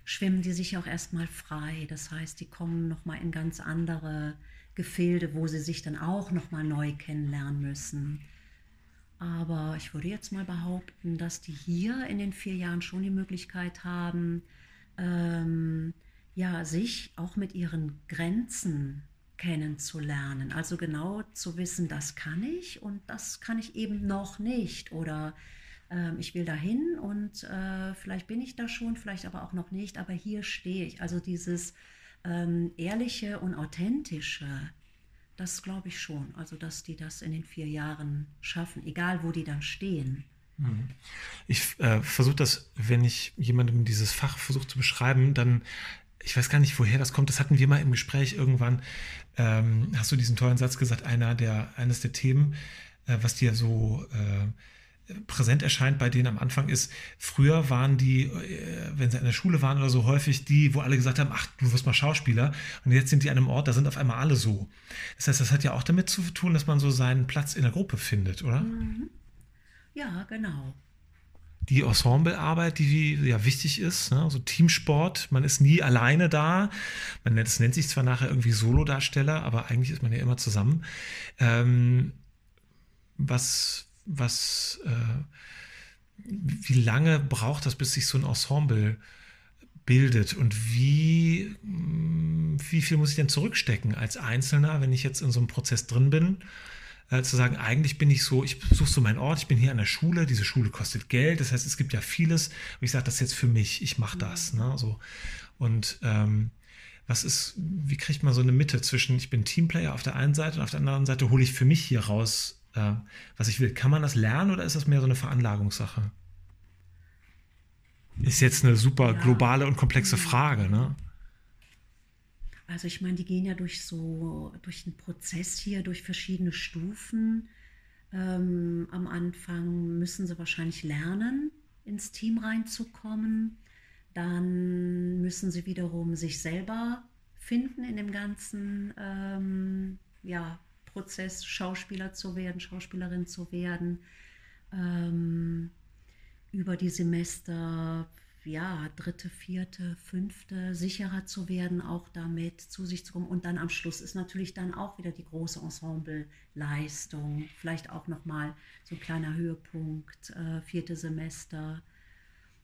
schwimmen die sich auch erstmal frei. Das heißt, die kommen nochmal in ganz andere Gefilde, wo sie sich dann auch nochmal neu kennenlernen müssen. Aber ich würde jetzt mal behaupten, dass die hier in den vier Jahren schon die Möglichkeit haben, ähm, ja, sich auch mit ihren Grenzen kennenzulernen. Also genau zu wissen, das kann ich und das kann ich eben noch nicht. Oder ähm, ich will dahin und äh, vielleicht bin ich da schon, vielleicht aber auch noch nicht, aber hier stehe ich. Also dieses ähm, ehrliche und authentische, das glaube ich schon. Also dass die das in den vier Jahren schaffen, egal wo die dann stehen. Mhm. Ich äh, versuche das, wenn ich jemandem dieses Fach versuche zu beschreiben, dann ich weiß gar nicht, woher das kommt. Das hatten wir mal im Gespräch irgendwann. Ähm, hast du diesen tollen Satz gesagt? Einer der, eines der Themen, äh, was dir so äh, präsent erscheint bei denen am Anfang ist, früher waren die, äh, wenn sie in der Schule waren oder so, häufig die, wo alle gesagt haben, ach, du wirst mal Schauspieler. Und jetzt sind die an einem Ort, da sind auf einmal alle so. Das heißt, das hat ja auch damit zu tun, dass man so seinen Platz in der Gruppe findet, oder? Mhm. Ja, genau. Die Ensemblearbeit, die ja wichtig ist, ne? so Teamsport, man ist nie alleine da. Man nennt, es nennt sich zwar nachher irgendwie Solodarsteller, aber eigentlich ist man ja immer zusammen. Ähm, was, was, äh, wie lange braucht das, bis sich so ein Ensemble bildet und wie, mm, wie viel muss ich denn zurückstecken als Einzelner, wenn ich jetzt in so einem Prozess drin bin? Äh, zu sagen, eigentlich bin ich so, ich suche so meinen Ort, ich bin hier an der Schule, diese Schule kostet Geld, das heißt, es gibt ja vieles, und ich sage das jetzt für mich, ich mache das. Ne? So. Und ähm, was ist, wie kriegt man so eine Mitte zwischen, ich bin Teamplayer auf der einen Seite und auf der anderen Seite hole ich für mich hier raus, äh, was ich will. Kann man das lernen oder ist das mehr so eine Veranlagungssache? Ist jetzt eine super globale und komplexe Frage, ne? Also ich meine, die gehen ja durch so, durch einen Prozess hier, durch verschiedene Stufen. Ähm, am Anfang müssen sie wahrscheinlich lernen, ins Team reinzukommen. Dann müssen sie wiederum sich selber finden in dem ganzen ähm, ja, Prozess, Schauspieler zu werden, Schauspielerin zu werden. Ähm, über die Semester, ja, dritte, vierte, fünfte, sicherer zu werden, auch damit zu sich zu kommen. Und dann am Schluss ist natürlich dann auch wieder die große Ensemble-Leistung. Vielleicht auch nochmal so ein kleiner Höhepunkt, äh, vierte Semester,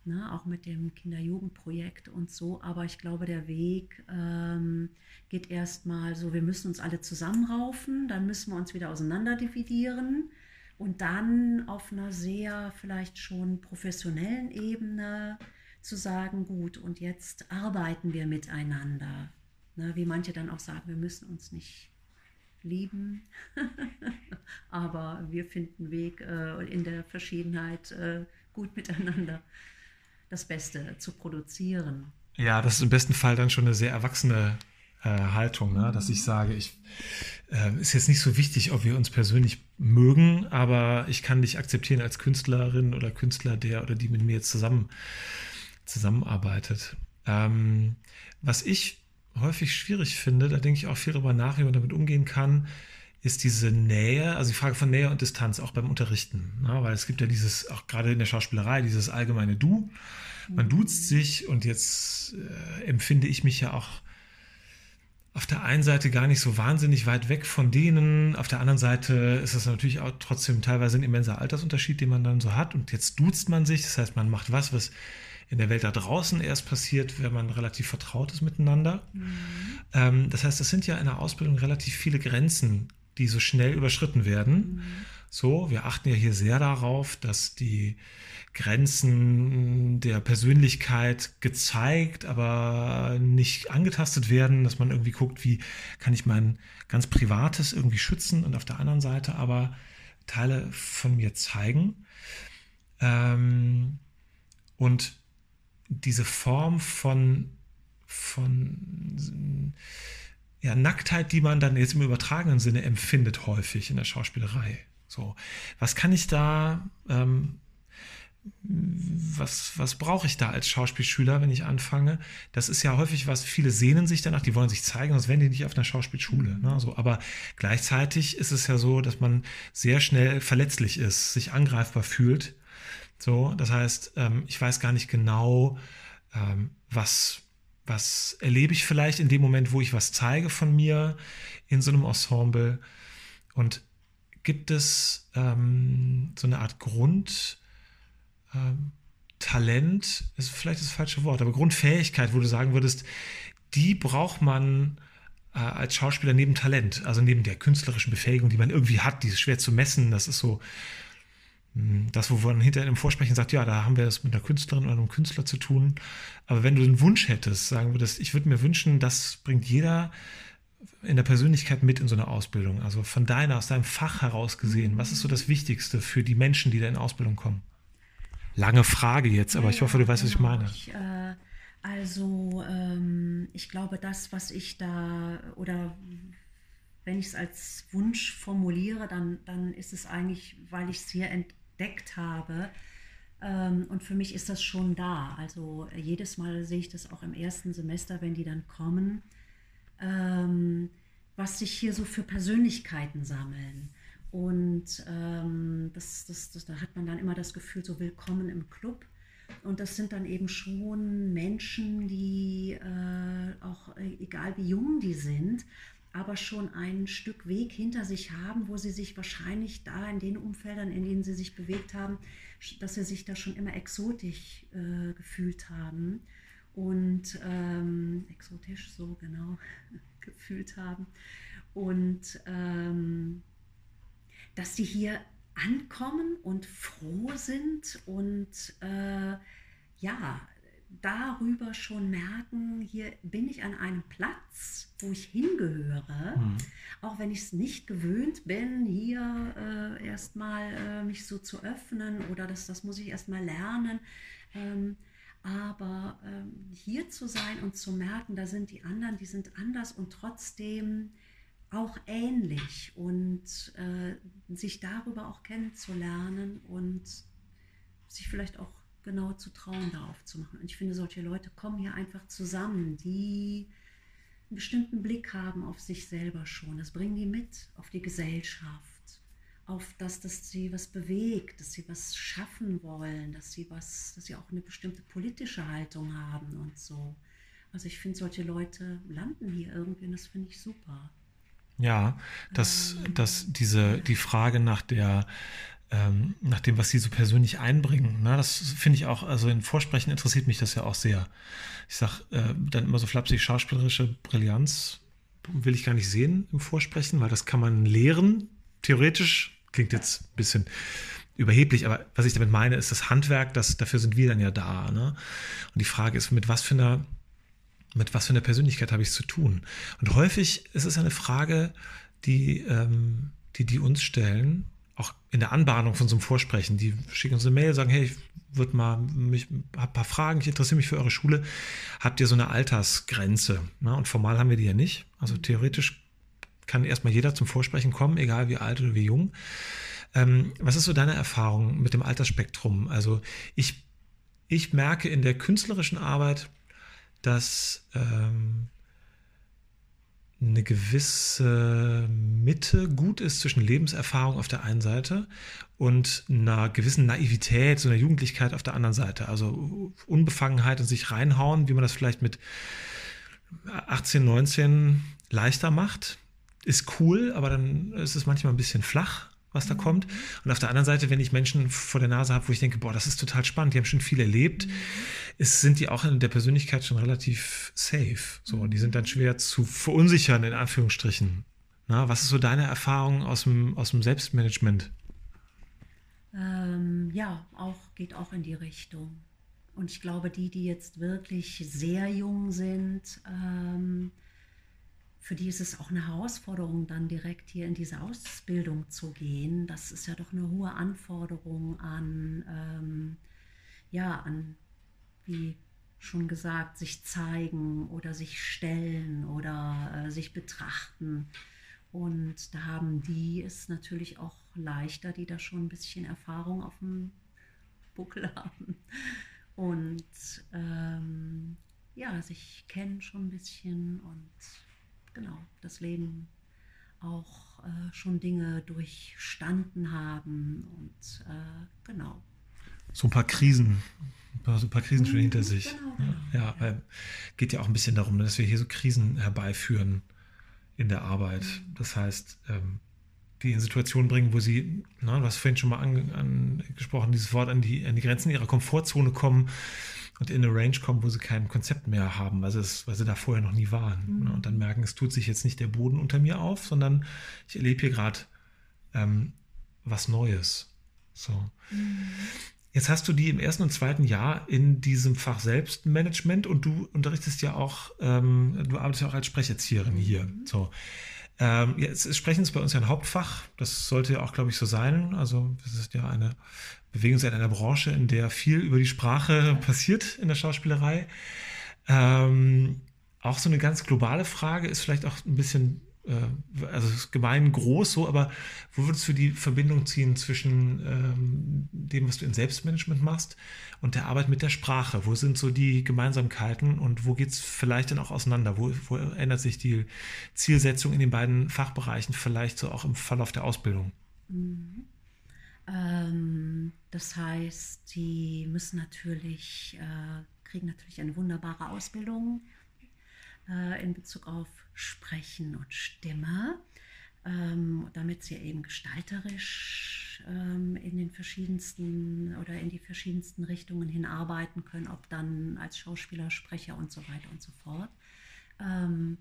ne, auch mit dem Kinder-Jugend-Projekt und so. Aber ich glaube, der Weg ähm, geht erstmal so, wir müssen uns alle zusammenraufen, dann müssen wir uns wieder auseinanderdividieren und dann auf einer sehr vielleicht schon professionellen Ebene zu sagen, gut, und jetzt arbeiten wir miteinander. Ne, wie manche dann auch sagen, wir müssen uns nicht lieben, [LAUGHS] aber wir finden Weg äh, in der Verschiedenheit äh, gut miteinander das Beste zu produzieren. Ja, das ist im besten Fall dann schon eine sehr erwachsene äh, Haltung, ne? dass ich sage, ich äh, ist jetzt nicht so wichtig, ob wir uns persönlich mögen, aber ich kann dich akzeptieren als Künstlerin oder Künstler, der oder die mit mir jetzt zusammen zusammenarbeitet. Ähm, was ich häufig schwierig finde, da denke ich auch viel drüber nach, wie man damit umgehen kann, ist diese Nähe, also die Frage von Nähe und Distanz auch beim Unterrichten. Ne? Weil es gibt ja dieses, auch gerade in der Schauspielerei, dieses allgemeine Du. Man mhm. duzt sich und jetzt äh, empfinde ich mich ja auch auf der einen Seite gar nicht so wahnsinnig weit weg von denen. Auf der anderen Seite ist es natürlich auch trotzdem teilweise ein immenser Altersunterschied, den man dann so hat. Und jetzt duzt man sich, das heißt, man macht was, was in der Welt da draußen erst passiert, wenn man relativ vertraut ist miteinander. Mhm. Ähm, das heißt, es sind ja in der Ausbildung relativ viele Grenzen, die so schnell überschritten werden. So, wir achten ja hier sehr darauf, dass die Grenzen der Persönlichkeit gezeigt, aber nicht angetastet werden, dass man irgendwie guckt, wie kann ich mein ganz Privates irgendwie schützen und auf der anderen Seite aber Teile von mir zeigen. Ähm, und diese Form von, von ja, Nacktheit, die man dann jetzt im übertragenen Sinne empfindet, häufig in der Schauspielerei. So, was kann ich da ähm, was, was brauche ich da als Schauspielschüler, wenn ich anfange? Das ist ja häufig was, viele sehnen sich danach, die wollen sich zeigen, sonst wären die nicht auf einer Schauspielschule. Ne? So, aber gleichzeitig ist es ja so, dass man sehr schnell verletzlich ist, sich angreifbar fühlt. So, das heißt, ähm, ich weiß gar nicht genau, ähm, was, was erlebe ich vielleicht in dem Moment, wo ich was zeige von mir in so einem Ensemble. Und gibt es ähm, so eine Art Grund, ähm, ist vielleicht das falsche Wort, aber Grundfähigkeit, wo du sagen würdest, die braucht man äh, als Schauspieler neben Talent, also neben der künstlerischen Befähigung, die man irgendwie hat, die ist schwer zu messen. Das ist so das, wo man hinterher im Vorsprechen sagt, ja, da haben wir es mit einer Künstlerin oder einem Künstler zu tun. Aber wenn du einen Wunsch hättest, sagen würdest, ich würde mir wünschen, das bringt jeder in der Persönlichkeit mit in so eine Ausbildung. Also von deiner, aus deinem Fach heraus gesehen, was ist so das Wichtigste für die Menschen, die da in Ausbildung kommen? Lange Frage jetzt, aber ja, ich hoffe, du weißt, genau. was ich meine. Ich, äh, also, ähm, ich glaube, das, was ich da oder wenn ich es als Wunsch formuliere, dann, dann ist es eigentlich, weil ich es hier entdeckt habe. Ähm, und für mich ist das schon da. Also jedes Mal sehe ich das auch im ersten Semester, wenn die dann kommen, ähm, was sich hier so für Persönlichkeiten sammeln. Und ähm, das, das, das, da hat man dann immer das Gefühl, so willkommen im Club. Und das sind dann eben schon Menschen, die äh, auch, äh, egal wie jung die sind, aber schon ein Stück Weg hinter sich haben, wo sie sich wahrscheinlich da in den Umfeldern, in denen sie sich bewegt haben, dass sie sich da schon immer exotisch äh, gefühlt haben und ähm, exotisch so genau [LAUGHS] gefühlt haben und ähm, dass sie hier ankommen und froh sind und äh, ja, darüber schon merken, hier bin ich an einem Platz, wo ich hingehöre, mhm. auch wenn ich es nicht gewöhnt bin, hier äh, erstmal äh, mich so zu öffnen oder das, das muss ich erstmal lernen. Ähm, aber ähm, hier zu sein und zu merken, da sind die anderen, die sind anders und trotzdem auch ähnlich und äh, sich darüber auch kennenzulernen und sich vielleicht auch genau zu trauen, darauf zu machen. Und ich finde, solche Leute kommen hier einfach zusammen, die einen bestimmten Blick haben auf sich selber schon. Das bringen die mit auf die Gesellschaft, auf das, dass sie was bewegt, dass sie was schaffen wollen, dass sie was, dass sie auch eine bestimmte politische Haltung haben und so. Also ich finde, solche Leute landen hier irgendwie und das finde ich super. Ja, dass, dass diese, die Frage nach der, ähm, nach dem, was sie so persönlich einbringen, ne, das finde ich auch, also in Vorsprechen interessiert mich das ja auch sehr. Ich sage äh, dann immer so flapsig, schauspielerische Brillanz will ich gar nicht sehen im Vorsprechen, weil das kann man lehren, theoretisch. Klingt jetzt ein bisschen überheblich, aber was ich damit meine, ist das Handwerk, das, dafür sind wir dann ja da. Ne? Und die Frage ist, mit was für einer mit was für einer Persönlichkeit habe ich es zu tun? Und häufig ist es eine Frage, die, ähm, die die uns stellen, auch in der Anbahnung von so einem Vorsprechen. Die schicken uns eine Mail, sagen, hey, ich würde mal, mich, habe ein paar Fragen, ich interessiere mich für eure Schule. Habt ihr so eine Altersgrenze? Na, und formal haben wir die ja nicht. Also theoretisch kann erstmal jeder zum Vorsprechen kommen, egal wie alt oder wie jung. Ähm, was ist so deine Erfahrung mit dem Altersspektrum? Also ich, ich merke in der künstlerischen Arbeit, dass ähm, eine gewisse Mitte gut ist zwischen Lebenserfahrung auf der einen Seite und einer gewissen Naivität, so einer Jugendlichkeit auf der anderen Seite. Also Unbefangenheit und sich reinhauen, wie man das vielleicht mit 18, 19 leichter macht, ist cool, aber dann ist es manchmal ein bisschen flach was da mhm. kommt. Und auf der anderen Seite, wenn ich Menschen vor der Nase habe, wo ich denke, boah, das ist total spannend, die haben schon viel erlebt, mhm. Ist, sind die auch in der Persönlichkeit schon relativ safe. So, die sind dann schwer zu verunsichern, in Anführungsstrichen. Na, was ist so deine Erfahrung aus dem, aus dem Selbstmanagement? Ähm, ja, auch, geht auch in die Richtung. Und ich glaube, die, die jetzt wirklich sehr jung sind, ähm, für die ist es auch eine Herausforderung, dann direkt hier in diese Ausbildung zu gehen. Das ist ja doch eine hohe Anforderung an, ähm, ja, an, wie schon gesagt, sich zeigen oder sich stellen oder äh, sich betrachten. Und da haben die es natürlich auch leichter, die da schon ein bisschen Erfahrung auf dem Buckel haben. Und ähm, ja, sich kennen schon ein bisschen und genau, das Leben auch äh, schon Dinge durchstanden haben und äh, genau. So ein paar Krisen, so ein paar Krisen schon hinter sich. Genau, genau. Ja, weil geht ja auch ein bisschen darum, dass wir hier so Krisen herbeiführen in der Arbeit. Mhm. Das heißt, ähm, die in Situationen bringen, wo sie, na, du hast vorhin schon mal angesprochen, an, dieses Wort an die, an die Grenzen ihrer Komfortzone kommen und in eine Range kommen, wo sie kein Konzept mehr haben, weil sie, es, weil sie da vorher noch nie waren. Mhm. Und dann merken, es tut sich jetzt nicht der Boden unter mir auf, sondern ich erlebe hier gerade ähm, was Neues. So. Mhm. Jetzt hast du die im ersten und zweiten Jahr in diesem Fach Selbstmanagement und du unterrichtest ja auch, ähm, du arbeitest ja auch als Sprecherzieherin mhm. hier. So. Ähm, jetzt Sprechen ist bei uns ja ein Hauptfach. Das sollte ja auch, glaube ich, so sein. Also, das ist ja eine bewegen uns in einer Branche, in der viel über die Sprache passiert in der Schauspielerei. Ähm, auch so eine ganz globale Frage ist vielleicht auch ein bisschen, also gemein groß so, aber wo würdest du die Verbindung ziehen zwischen ähm, dem, was du in Selbstmanagement machst und der Arbeit mit der Sprache? Wo sind so die Gemeinsamkeiten und wo geht es vielleicht dann auch auseinander? Wo, wo ändert sich die Zielsetzung in den beiden Fachbereichen vielleicht so auch im Verlauf der Ausbildung? Mhm. Ähm, das heißt, die müssen natürlich, äh, kriegen natürlich eine wunderbare Ausbildung äh, in Bezug auf Sprechen und Stimme, ähm, damit sie eben gestalterisch ähm, in den verschiedensten oder in die verschiedensten Richtungen hinarbeiten können, ob dann als Schauspieler, Sprecher und so weiter und so fort. Ähm,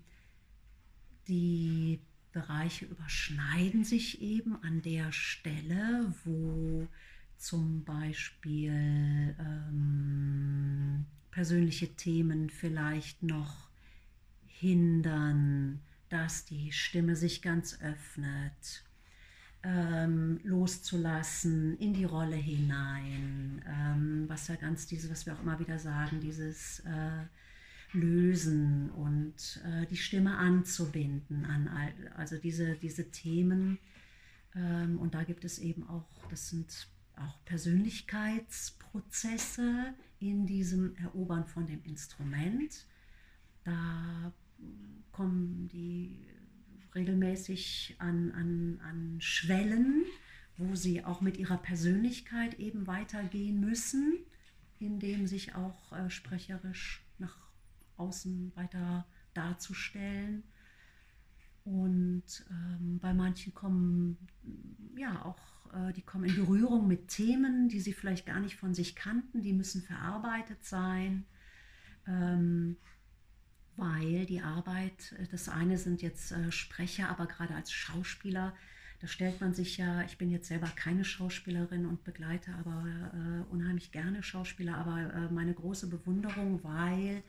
die Bereiche überschneiden sich eben an der Stelle, wo zum Beispiel ähm, persönliche Themen vielleicht noch hindern, dass die Stimme sich ganz öffnet, ähm, loszulassen in die Rolle hinein, ähm, was ja ganz dieses, was wir auch immer wieder sagen, dieses äh, Lösen und äh, die Stimme anzubinden an all, also diese, diese Themen. Ähm, und da gibt es eben auch, das sind auch Persönlichkeitsprozesse in diesem Erobern von dem Instrument. Da kommen die regelmäßig an, an, an Schwellen, wo sie auch mit ihrer Persönlichkeit eben weitergehen müssen, indem sich auch äh, sprecherisch nach außen weiter darzustellen. Und ähm, bei manchen kommen ja auch, äh, die kommen in Berührung mit Themen, die sie vielleicht gar nicht von sich kannten, die müssen verarbeitet sein. Ähm, weil die Arbeit, äh, das eine sind jetzt äh, Sprecher, aber gerade als Schauspieler, da stellt man sich ja, ich bin jetzt selber keine Schauspielerin und begleite aber äh, unheimlich gerne Schauspieler, aber äh, meine große Bewunderung, weil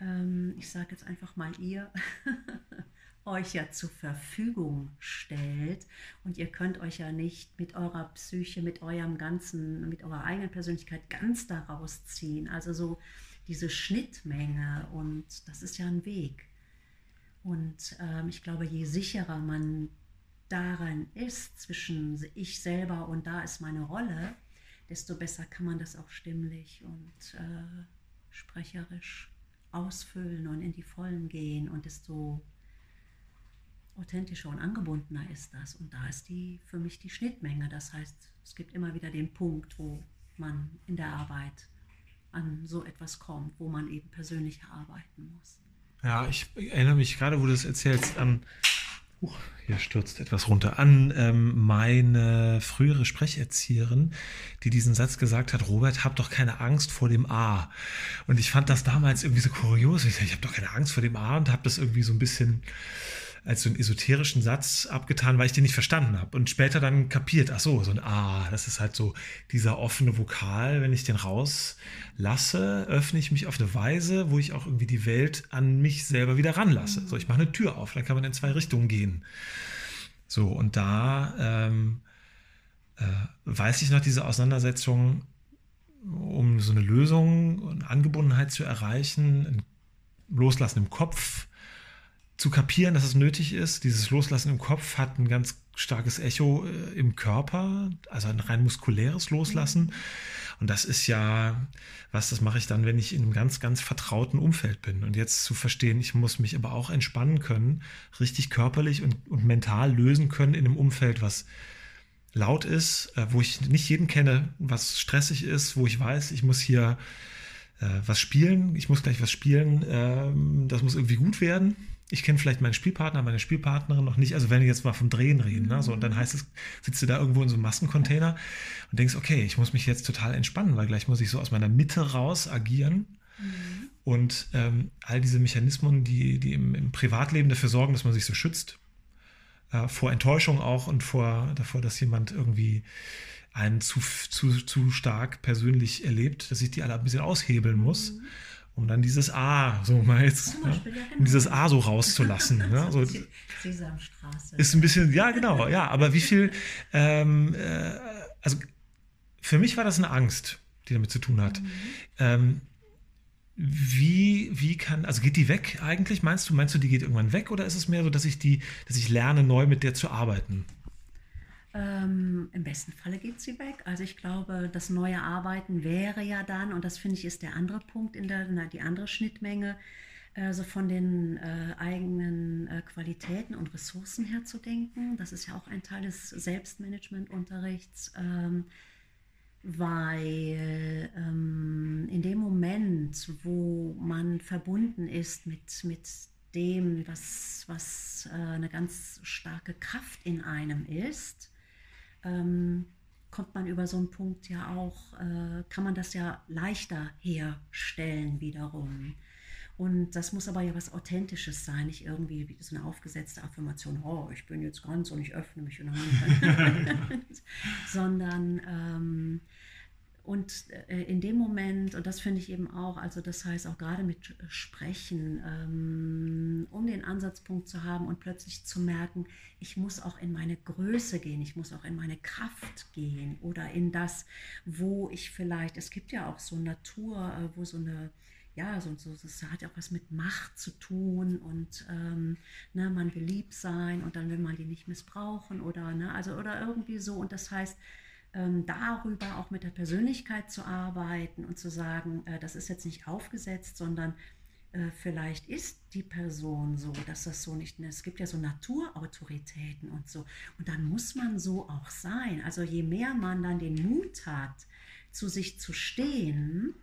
ähm, ich sage jetzt einfach mal ihr, [LAUGHS] euch ja zur Verfügung stellt und ihr könnt euch ja nicht mit eurer Psyche, mit eurem ganzen, mit eurer eigenen Persönlichkeit ganz daraus ziehen. Also so diese Schnittmenge und das ist ja ein Weg. Und ähm, ich glaube, je sicherer man daran ist, zwischen ich selber und da ist meine Rolle, desto besser kann man das auch stimmlich und äh, sprecherisch ausfüllen und in die Vollen gehen und desto authentischer und angebundener ist das. Und da ist die für mich die Schnittmenge. Das heißt, es gibt immer wieder den Punkt, wo man in der Arbeit an so etwas kommt, wo man eben persönlich arbeiten muss. Ja, ich erinnere mich gerade, wo du das erzählst, an, uh, hier stürzt etwas runter, an ähm, meine frühere Sprecherzieherin, die diesen Satz gesagt hat, Robert, hab doch keine Angst vor dem A. Und ich fand das damals irgendwie so kurios. Ich, ich habe doch keine Angst vor dem A und habe das irgendwie so ein bisschen als so einen esoterischen Satz abgetan, weil ich den nicht verstanden habe. Und später dann kapiert, ach so, so ein A, das ist halt so dieser offene Vokal. Wenn ich den rauslasse, öffne ich mich auf eine Weise, wo ich auch irgendwie die Welt an mich selber wieder ranlasse. So, ich mache eine Tür auf, dann kann man in zwei Richtungen gehen. So, und da ähm, äh, weiß ich noch diese Auseinandersetzung, um so eine Lösung und Angebundenheit zu erreichen, ein Loslassen im Kopf, zu kapieren, dass es nötig ist. Dieses Loslassen im Kopf hat ein ganz starkes Echo äh, im Körper, also ein rein muskuläres Loslassen. Und das ist ja, was, das mache ich dann, wenn ich in einem ganz, ganz vertrauten Umfeld bin. Und jetzt zu verstehen, ich muss mich aber auch entspannen können, richtig körperlich und, und mental lösen können in einem Umfeld, was laut ist, äh, wo ich nicht jeden kenne, was stressig ist, wo ich weiß, ich muss hier äh, was spielen, ich muss gleich was spielen, ähm, das muss irgendwie gut werden ich kenne vielleicht meinen Spielpartner, meine Spielpartnerin noch nicht. Also wenn wir jetzt mal vom Drehen reden, ne? so, und dann heißt es, sitzt du da irgendwo in so einem Massencontainer und denkst, okay, ich muss mich jetzt total entspannen, weil gleich muss ich so aus meiner Mitte raus agieren. Mhm. Und ähm, all diese Mechanismen, die, die im, im, Privatleben dafür sorgen, dass man sich so schützt, äh, vor Enttäuschung auch und vor davor, dass jemand irgendwie einen zu, zu, zu stark persönlich erlebt, dass ich die alle ein bisschen aushebeln muss. Mhm um dann dieses A, so mal jetzt, ja, um genau. dieses A so rauszulassen. ja, so. Sesamstraße. Ist ein bisschen, ja, genau, ja, aber wie viel, ähm, äh, also für mich war das eine Angst, die damit zu tun hat. Mhm. Ähm, wie, wie kann, also geht die weg eigentlich? Meinst du, meinst du, die geht irgendwann weg oder ist es mehr so, dass ich die, dass ich lerne, neu mit der zu arbeiten? Ähm, Im besten Falle geht sie weg. Also ich glaube, das neue Arbeiten wäre ja dann, und das finde ich ist der andere Punkt in der, na, die andere Schnittmenge, also von den äh, eigenen äh, Qualitäten und Ressourcen her zu denken. Das ist ja auch ein Teil des Selbstmanagementunterrichts. Ähm, weil ähm, in dem Moment, wo man verbunden ist mit, mit dem, was, was äh, eine ganz starke Kraft in einem ist, ähm, kommt man über so einen Punkt ja auch, äh, kann man das ja leichter herstellen wiederum. Und das muss aber ja was Authentisches sein, nicht irgendwie wie so eine aufgesetzte Affirmation, oh, ich bin jetzt ganz und ich öffne mich, [LAUGHS] [LAUGHS] sondern ähm, und äh, in dem Moment, und das finde ich eben auch, also das heißt auch gerade mit Sprechen, ähm, um den Ansatzpunkt zu haben und plötzlich zu merken, ich muss auch in meine Größe gehen, ich muss auch in meine Kraft gehen oder in das, wo ich vielleicht, es gibt ja auch so Natur, äh, wo so eine, ja, so, so, das hat ja auch was mit Macht zu tun und ähm, ne, man will lieb sein und dann will man die nicht missbrauchen oder, ne, also oder irgendwie so. Und das heißt, ähm, darüber auch mit der Persönlichkeit zu arbeiten und zu sagen, äh, das ist jetzt nicht aufgesetzt, sondern äh, vielleicht ist die Person so, dass das so nicht, es gibt ja so Naturautoritäten und so. Und dann muss man so auch sein. Also je mehr man dann den Mut hat, zu sich zu stehen,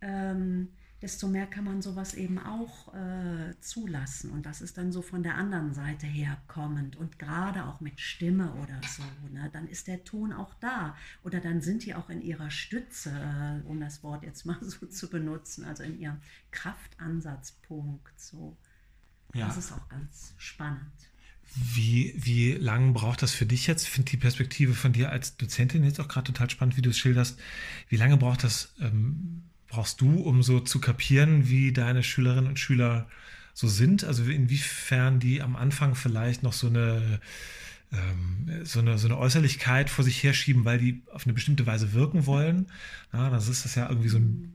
ähm, desto mehr kann man sowas eben auch äh, zulassen. Und das ist dann so von der anderen Seite her kommend und gerade auch mit Stimme oder so. Ne? Dann ist der Ton auch da. Oder dann sind die auch in ihrer Stütze, äh, um das Wort jetzt mal [LAUGHS] so zu benutzen, also in ihrem Kraftansatzpunkt. So. Ja. Das ist auch ganz spannend. Wie, wie lange braucht das für dich jetzt? Ich finde die Perspektive von dir als Dozentin jetzt auch gerade total spannend, wie du es schilderst. Wie lange braucht das ähm, brauchst du, um so zu kapieren, wie deine Schülerinnen und Schüler so sind? Also inwiefern die am Anfang vielleicht noch so eine, ähm, so eine, so eine Äußerlichkeit vor sich herschieben, weil die auf eine bestimmte Weise wirken wollen. Ja, das ist das ja irgendwie so ein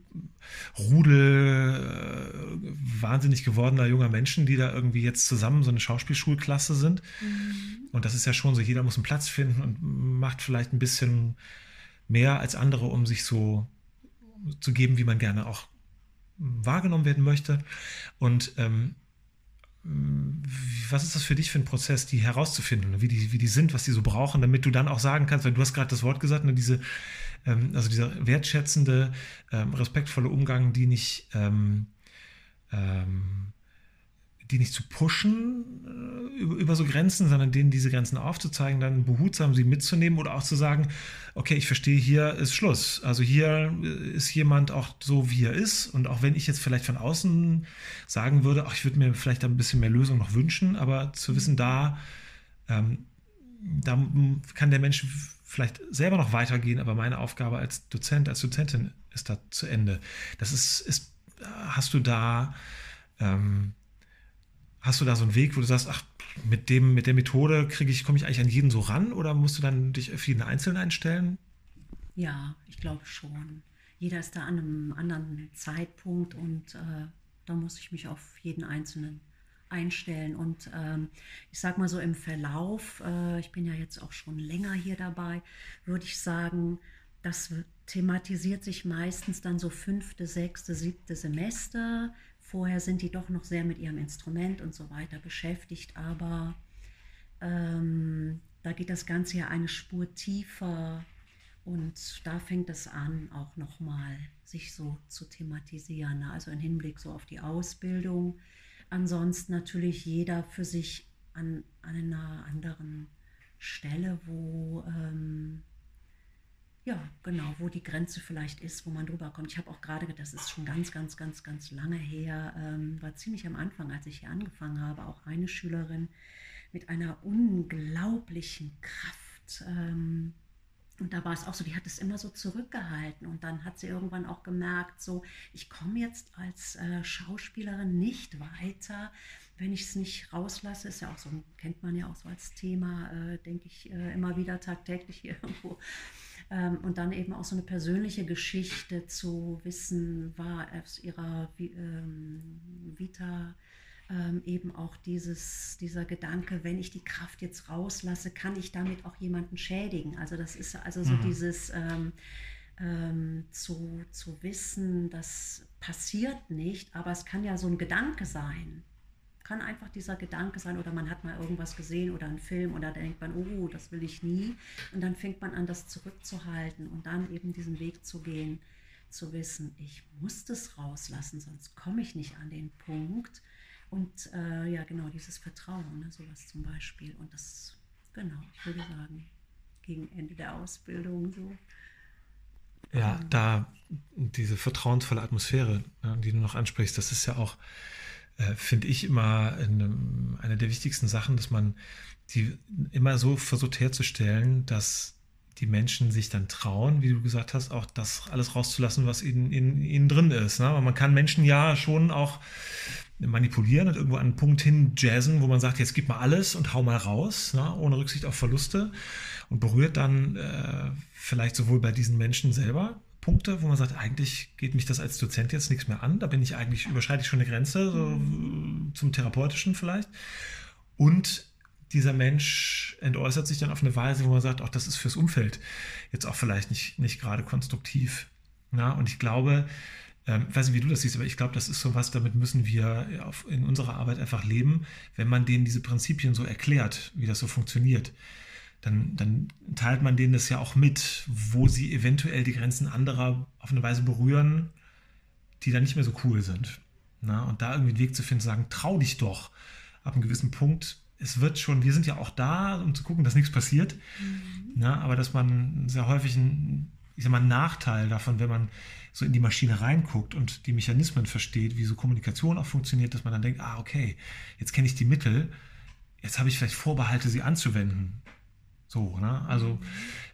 Rudel äh, wahnsinnig gewordener junger Menschen, die da irgendwie jetzt zusammen so eine Schauspielschulklasse sind. Mhm. Und das ist ja schon so, jeder muss einen Platz finden und macht vielleicht ein bisschen mehr als andere, um sich so zu geben, wie man gerne auch wahrgenommen werden möchte. Und ähm, was ist das für dich für ein Prozess, die herauszufinden, wie die, wie die sind, was die so brauchen, damit du dann auch sagen kannst, weil du hast gerade das Wort gesagt, ne, diese, ähm, also dieser wertschätzende, ähm, respektvolle Umgang, die nicht ähm, ähm die nicht zu pushen äh, über, über, so Grenzen, sondern denen diese Grenzen aufzuzeigen, dann behutsam sie mitzunehmen oder auch zu sagen, okay, ich verstehe, hier ist Schluss. Also hier ist jemand auch so, wie er ist. Und auch wenn ich jetzt vielleicht von außen sagen würde, ach, ich würde mir vielleicht ein bisschen mehr Lösung noch wünschen, aber zu wissen, da, ähm, da kann der Mensch vielleicht selber noch weitergehen, aber meine Aufgabe als Dozent, als Dozentin ist da zu Ende. Das ist, ist hast du da, ähm, Hast du da so einen Weg, wo du sagst, ach, mit dem, mit der Methode kriege ich, komme ich eigentlich an jeden so ran oder musst du dann dich auf jeden Einzelnen einstellen? Ja, ich glaube schon. Jeder ist da an einem anderen Zeitpunkt und äh, da muss ich mich auf jeden Einzelnen einstellen. Und ähm, ich sage mal so im Verlauf, äh, ich bin ja jetzt auch schon länger hier dabei, würde ich sagen, das thematisiert sich meistens dann so fünfte, sechste, siebte Semester. Vorher sind die doch noch sehr mit ihrem Instrument und so weiter beschäftigt, aber ähm, da geht das Ganze ja eine Spur tiefer und da fängt es an, auch nochmal sich so zu thematisieren. Ne? Also im Hinblick so auf die Ausbildung. Ansonsten natürlich jeder für sich an, an einer anderen Stelle, wo ähm, ja, genau, wo die Grenze vielleicht ist, wo man drüber kommt. Ich habe auch gerade, das ist schon ganz, ganz, ganz, ganz lange her, ähm, war ziemlich am Anfang, als ich hier angefangen habe, auch eine Schülerin mit einer unglaublichen Kraft. Ähm, und da war es auch so, die hat es immer so zurückgehalten. Und dann hat sie irgendwann auch gemerkt, so, ich komme jetzt als äh, Schauspielerin nicht weiter, wenn ich es nicht rauslasse. Ist ja auch so, kennt man ja auch so als Thema, äh, denke ich, äh, immer wieder tagtäglich [LAUGHS] irgendwo ähm, und dann eben auch so eine persönliche Geschichte zu wissen, war aus ihrer ähm, Vita ähm, eben auch dieses, dieser Gedanke, wenn ich die Kraft jetzt rauslasse, kann ich damit auch jemanden schädigen. Also das ist also so mhm. dieses ähm, ähm, zu, zu wissen, das passiert nicht, aber es kann ja so ein Gedanke sein kann einfach dieser Gedanke sein oder man hat mal irgendwas gesehen oder einen Film oder denkt man, oh, das will ich nie. Und dann fängt man an, das zurückzuhalten und dann eben diesen Weg zu gehen, zu wissen, ich muss das rauslassen, sonst komme ich nicht an den Punkt. Und äh, ja, genau, dieses Vertrauen, ne, sowas zum Beispiel. Und das, genau, ich würde sagen, gegen Ende der Ausbildung so. Ja, da diese vertrauensvolle Atmosphäre, ne, die du noch ansprichst, das ist ja auch, äh, finde ich, immer eine, eine der wichtigsten Sachen, dass man die immer so versucht herzustellen, dass die Menschen sich dann trauen, wie du gesagt hast, auch das alles rauszulassen, was in, in ihnen drin ist. Ne? man kann Menschen ja schon auch manipulieren und irgendwo an einen Punkt hin jazzen, wo man sagt, jetzt gib mal alles und hau mal raus, ne? ohne Rücksicht auf Verluste und berührt dann äh, vielleicht sowohl bei diesen Menschen selber Punkte, wo man sagt, eigentlich geht mich das als Dozent jetzt nichts mehr an, da bin ich eigentlich, überschreite ich schon eine Grenze, so zum Therapeutischen vielleicht. Und dieser Mensch entäußert sich dann auf eine Weise, wo man sagt, auch das ist fürs Umfeld jetzt auch vielleicht nicht, nicht gerade konstruktiv. Ja, und ich glaube, ähm, ich weiß nicht, wie du das siehst, aber ich glaube, das ist so was, damit müssen wir auf, in unserer Arbeit einfach leben, wenn man denen diese Prinzipien so erklärt, wie das so funktioniert. Dann, dann teilt man denen das ja auch mit, wo sie eventuell die Grenzen anderer auf eine Weise berühren, die dann nicht mehr so cool sind. Na, und da irgendwie einen Weg zu finden, zu sagen, trau dich doch. Ab einem gewissen Punkt es wird schon, wir sind ja auch da, um zu gucken, dass nichts passiert. Mhm. Na, aber dass man sehr häufig einen, ich sag mal, Nachteil davon, wenn man so in die Maschine reinguckt und die Mechanismen versteht, wie so Kommunikation auch funktioniert, dass man dann denkt, ah, okay, jetzt kenne ich die Mittel, jetzt habe ich vielleicht Vorbehalte, sie anzuwenden. So, ne? Also mhm.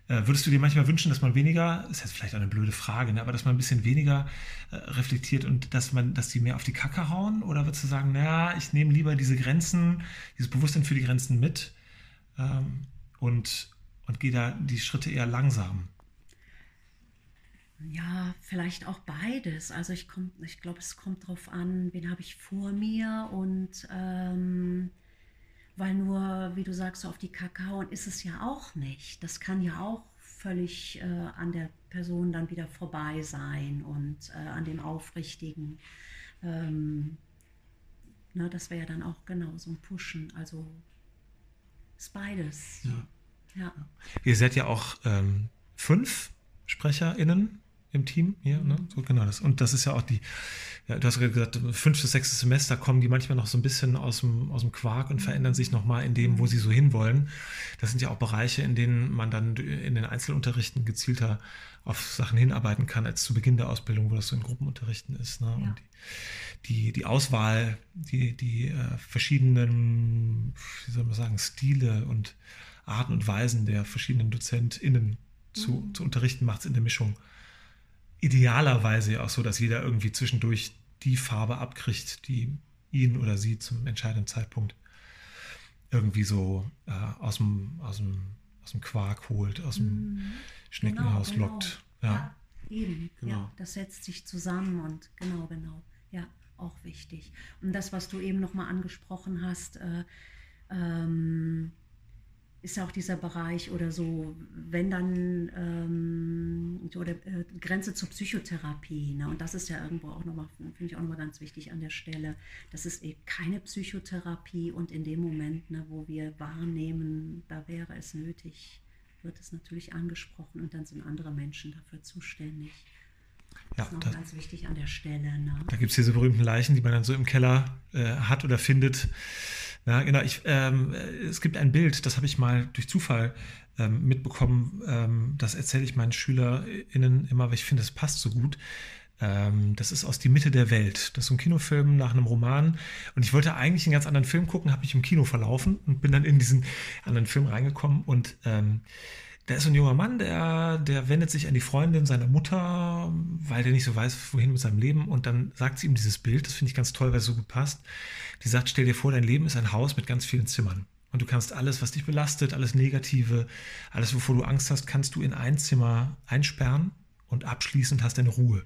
Äh, würdest du dir manchmal wünschen, dass man weniger, ist jetzt vielleicht eine blöde Frage, ne, aber dass man ein bisschen weniger äh, reflektiert und dass man, dass die mehr auf die Kacke hauen? Oder würdest du sagen, naja, ich nehme lieber diese Grenzen, dieses Bewusstsein für die Grenzen mit ähm, und, und gehe da die Schritte eher langsam? Ja, vielleicht auch beides. Also ich, ich glaube, es kommt darauf an, wen habe ich vor mir und ähm, weil nur, wie du sagst, so auf die Kakao ist es ja auch nicht. Das kann ja auch völlig äh, an der Person dann wieder vorbei sein und äh, an dem Aufrichtigen. Ähm, na, das wäre ja dann auch genau so ein Pushen. Also ist beides. Ja. ja. Ihr seid ja auch ähm, fünf SprecherInnen im Team hier, ne? So genau das. Und das ist ja auch die, ja, du hast gesagt, fünftes, sechstes Semester kommen die manchmal noch so ein bisschen aus dem, aus dem Quark und verändern sich nochmal in dem, wo sie so hinwollen. Das sind ja auch Bereiche, in denen man dann in den Einzelunterrichten gezielter auf Sachen hinarbeiten kann, als zu Beginn der Ausbildung, wo das so in Gruppenunterrichten ist. Ne? Ja. Und die, die, die, Auswahl, die, die äh, verschiedenen, wie soll man sagen, Stile und Arten und Weisen der verschiedenen DozentInnen zu, mhm. zu unterrichten, macht es in der Mischung idealerweise auch so, dass jeder irgendwie zwischendurch die Farbe abkriegt, die ihn oder sie zum entscheidenden Zeitpunkt irgendwie so äh, aus, dem, aus, dem, aus dem Quark holt, aus dem mhm. Schneckenhaus genau, lockt. Genau. Ja. ja, eben. Genau. Ja, das setzt sich zusammen und genau, genau. Ja, auch wichtig. Und das, was du eben nochmal angesprochen hast, äh, ähm, ist ja auch dieser Bereich oder so, wenn dann ähm, oder äh, Grenze zur Psychotherapie. Ne? Und das ist ja irgendwo auch nochmal, finde ich auch nochmal ganz wichtig an der Stelle. Das ist eben keine Psychotherapie und in dem Moment, ne, wo wir wahrnehmen, da wäre es nötig, wird es natürlich angesprochen und dann sind andere Menschen dafür zuständig. Das ja, ist noch das, ganz wichtig an der Stelle. Ne? Da gibt es diese berühmten Leichen, die man dann so im Keller äh, hat oder findet ja, genau. Ich, ähm, es gibt ein Bild, das habe ich mal durch Zufall ähm, mitbekommen. Ähm, das erzähle ich meinen SchülerInnen immer, weil ich finde, es passt so gut. Ähm, das ist aus Die Mitte der Welt. Das ist ein Kinofilm nach einem Roman. Und ich wollte eigentlich einen ganz anderen Film gucken, habe mich im Kino verlaufen und bin dann in diesen anderen Film reingekommen. Und ähm, da ist ein junger Mann, der, der wendet sich an die Freundin seiner Mutter, weil der nicht so weiß, wohin mit seinem Leben. Und dann sagt sie ihm dieses Bild, das finde ich ganz toll, weil es so gut passt. Die sagt, stell dir vor, dein Leben ist ein Haus mit ganz vielen Zimmern. Und du kannst alles, was dich belastet, alles Negative, alles, wovor du Angst hast, kannst du in ein Zimmer einsperren und abschließend hast deine Ruhe.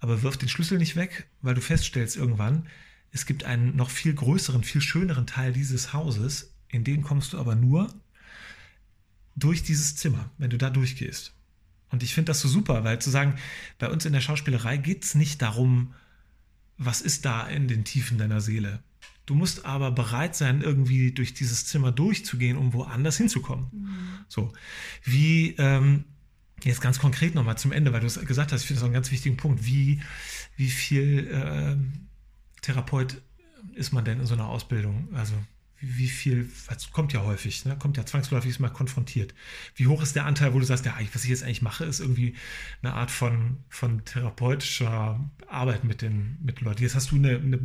Aber wirf den Schlüssel nicht weg, weil du feststellst irgendwann, es gibt einen noch viel größeren, viel schöneren Teil dieses Hauses, in den kommst du aber nur, durch dieses Zimmer, wenn du da durchgehst. Und ich finde das so super, weil zu sagen, bei uns in der Schauspielerei geht es nicht darum, was ist da in den Tiefen deiner Seele. Du musst aber bereit sein, irgendwie durch dieses Zimmer durchzugehen, um woanders hinzukommen. Mhm. So, wie ähm, jetzt ganz konkret nochmal zum Ende, weil du es gesagt hast, ich finde das einen ganz wichtigen Punkt. Wie, wie viel äh, Therapeut ist man denn in so einer Ausbildung? Also wie viel, das kommt ja häufig, ne? kommt ja zwangsläufig mal konfrontiert. Wie hoch ist der Anteil, wo du sagst, ja, was ich jetzt eigentlich mache, ist irgendwie eine Art von, von therapeutischer Arbeit mit den, mit Leuten. Jetzt hast du eine, eine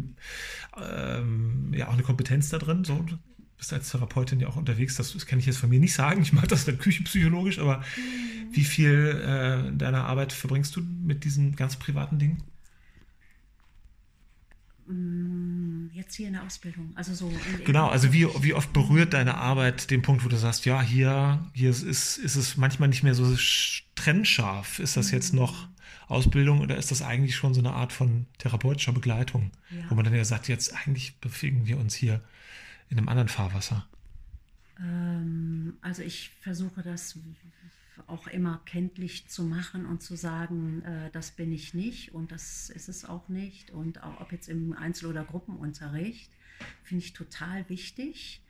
ähm, ja auch eine Kompetenz da drin, so du bist als Therapeutin ja auch unterwegs, das, das kann ich jetzt von mir nicht sagen, ich mache das dann küchenpsychologisch, aber mhm. wie viel äh, deiner Arbeit verbringst du mit diesen ganz privaten Dingen? Mm, jetzt hier in der Ausbildung. Also so genau, also wie, wie oft berührt deine Arbeit den Punkt, wo du sagst, ja, hier, hier ist, ist es manchmal nicht mehr so trennscharf. Ist das jetzt noch Ausbildung oder ist das eigentlich schon so eine Art von therapeutischer Begleitung, ja. wo man dann ja sagt, jetzt eigentlich bewegen wir uns hier in einem anderen Fahrwasser? Ähm, also ich versuche das auch immer kenntlich zu machen und zu sagen, äh, das bin ich nicht und das ist es auch nicht. Und auch ob jetzt im Einzel- oder Gruppenunterricht, finde ich total wichtig.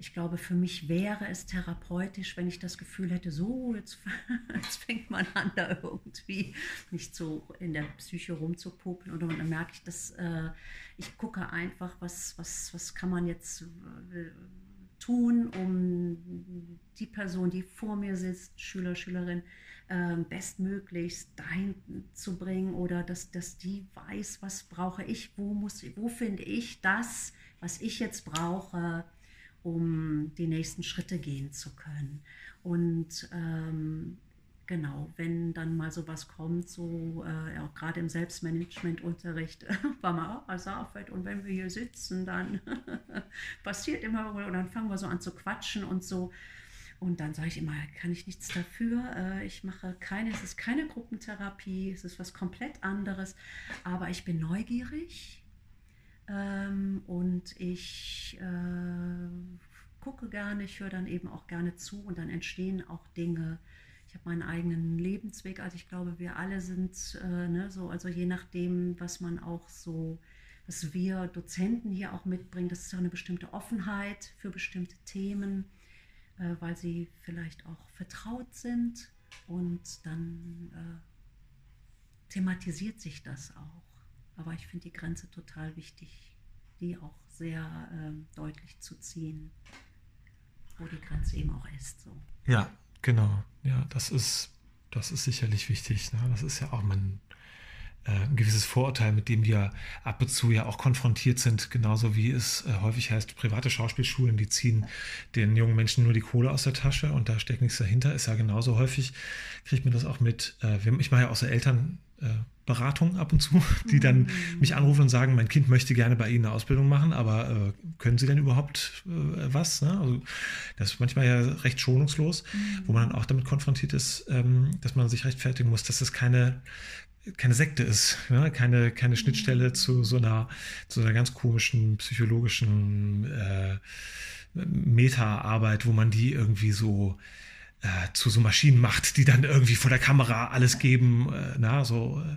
Ich glaube, für mich wäre es therapeutisch, wenn ich das Gefühl hätte, so, jetzt, [LAUGHS] jetzt fängt man an, da irgendwie nicht so in der Psyche rumzupopeln. Oder dann merke ich, dass äh, ich gucke einfach, was, was, was kann man jetzt äh, tun, um die Person, die vor mir sitzt, Schüler, Schülerin, ähm, bestmöglichst dahin zu bringen oder dass, dass die weiß, was brauche ich, wo, wo finde ich das, was ich jetzt brauche, um die nächsten Schritte gehen zu können. Und ähm, genau, wenn dann mal sowas kommt, so äh, auch gerade im Selbstmanagementunterricht, [LAUGHS] war mal auch als Arbeit und wenn wir hier sitzen, dann [LAUGHS] passiert immer und dann fangen wir so an zu quatschen und so. Und dann sage ich immer, kann ich nichts dafür. Äh, ich mache keine, es ist keine Gruppentherapie, es ist was komplett anderes, aber ich bin neugierig ähm, und ich äh, gucke gerne, ich höre dann eben auch gerne zu und dann entstehen auch Dinge, ich habe meinen eigenen Lebensweg. Also ich glaube, wir alle sind äh, ne, so, also je nachdem, was man auch so, was wir Dozenten hier auch mitbringen, das ist auch eine bestimmte Offenheit für bestimmte Themen, äh, weil sie vielleicht auch vertraut sind und dann äh, thematisiert sich das auch. Aber ich finde die Grenze total wichtig, die auch sehr ähm, deutlich zu ziehen, wo die Grenze eben auch ist. So. Ja, Genau, ja, das ist, das ist sicherlich wichtig. Ne? Das ist ja auch äh, ein gewisses Vorurteil, mit dem wir ab und zu ja auch konfrontiert sind, genauso wie es äh, häufig heißt, private Schauspielschulen, die ziehen den jungen Menschen nur die Kohle aus der Tasche und da steckt nichts dahinter, ist ja genauso häufig, kriegt man das auch mit. Äh, ich mache ja auch so Eltern. Äh, Beratung ab und zu, [LAUGHS] die dann mhm. mich anrufen und sagen, mein Kind möchte gerne bei Ihnen eine Ausbildung machen, aber äh, können Sie denn überhaupt äh, was? Ne? Also das ist manchmal ja recht schonungslos, mhm. wo man dann auch damit konfrontiert ist, ähm, dass man sich rechtfertigen muss, dass das keine keine Sekte ist, ja? keine, keine Schnittstelle mhm. zu so einer, zu einer ganz komischen psychologischen äh, Meta-Arbeit, wo man die irgendwie so äh, zu so Maschinen macht, die dann irgendwie vor der Kamera alles geben. Äh, na, so äh,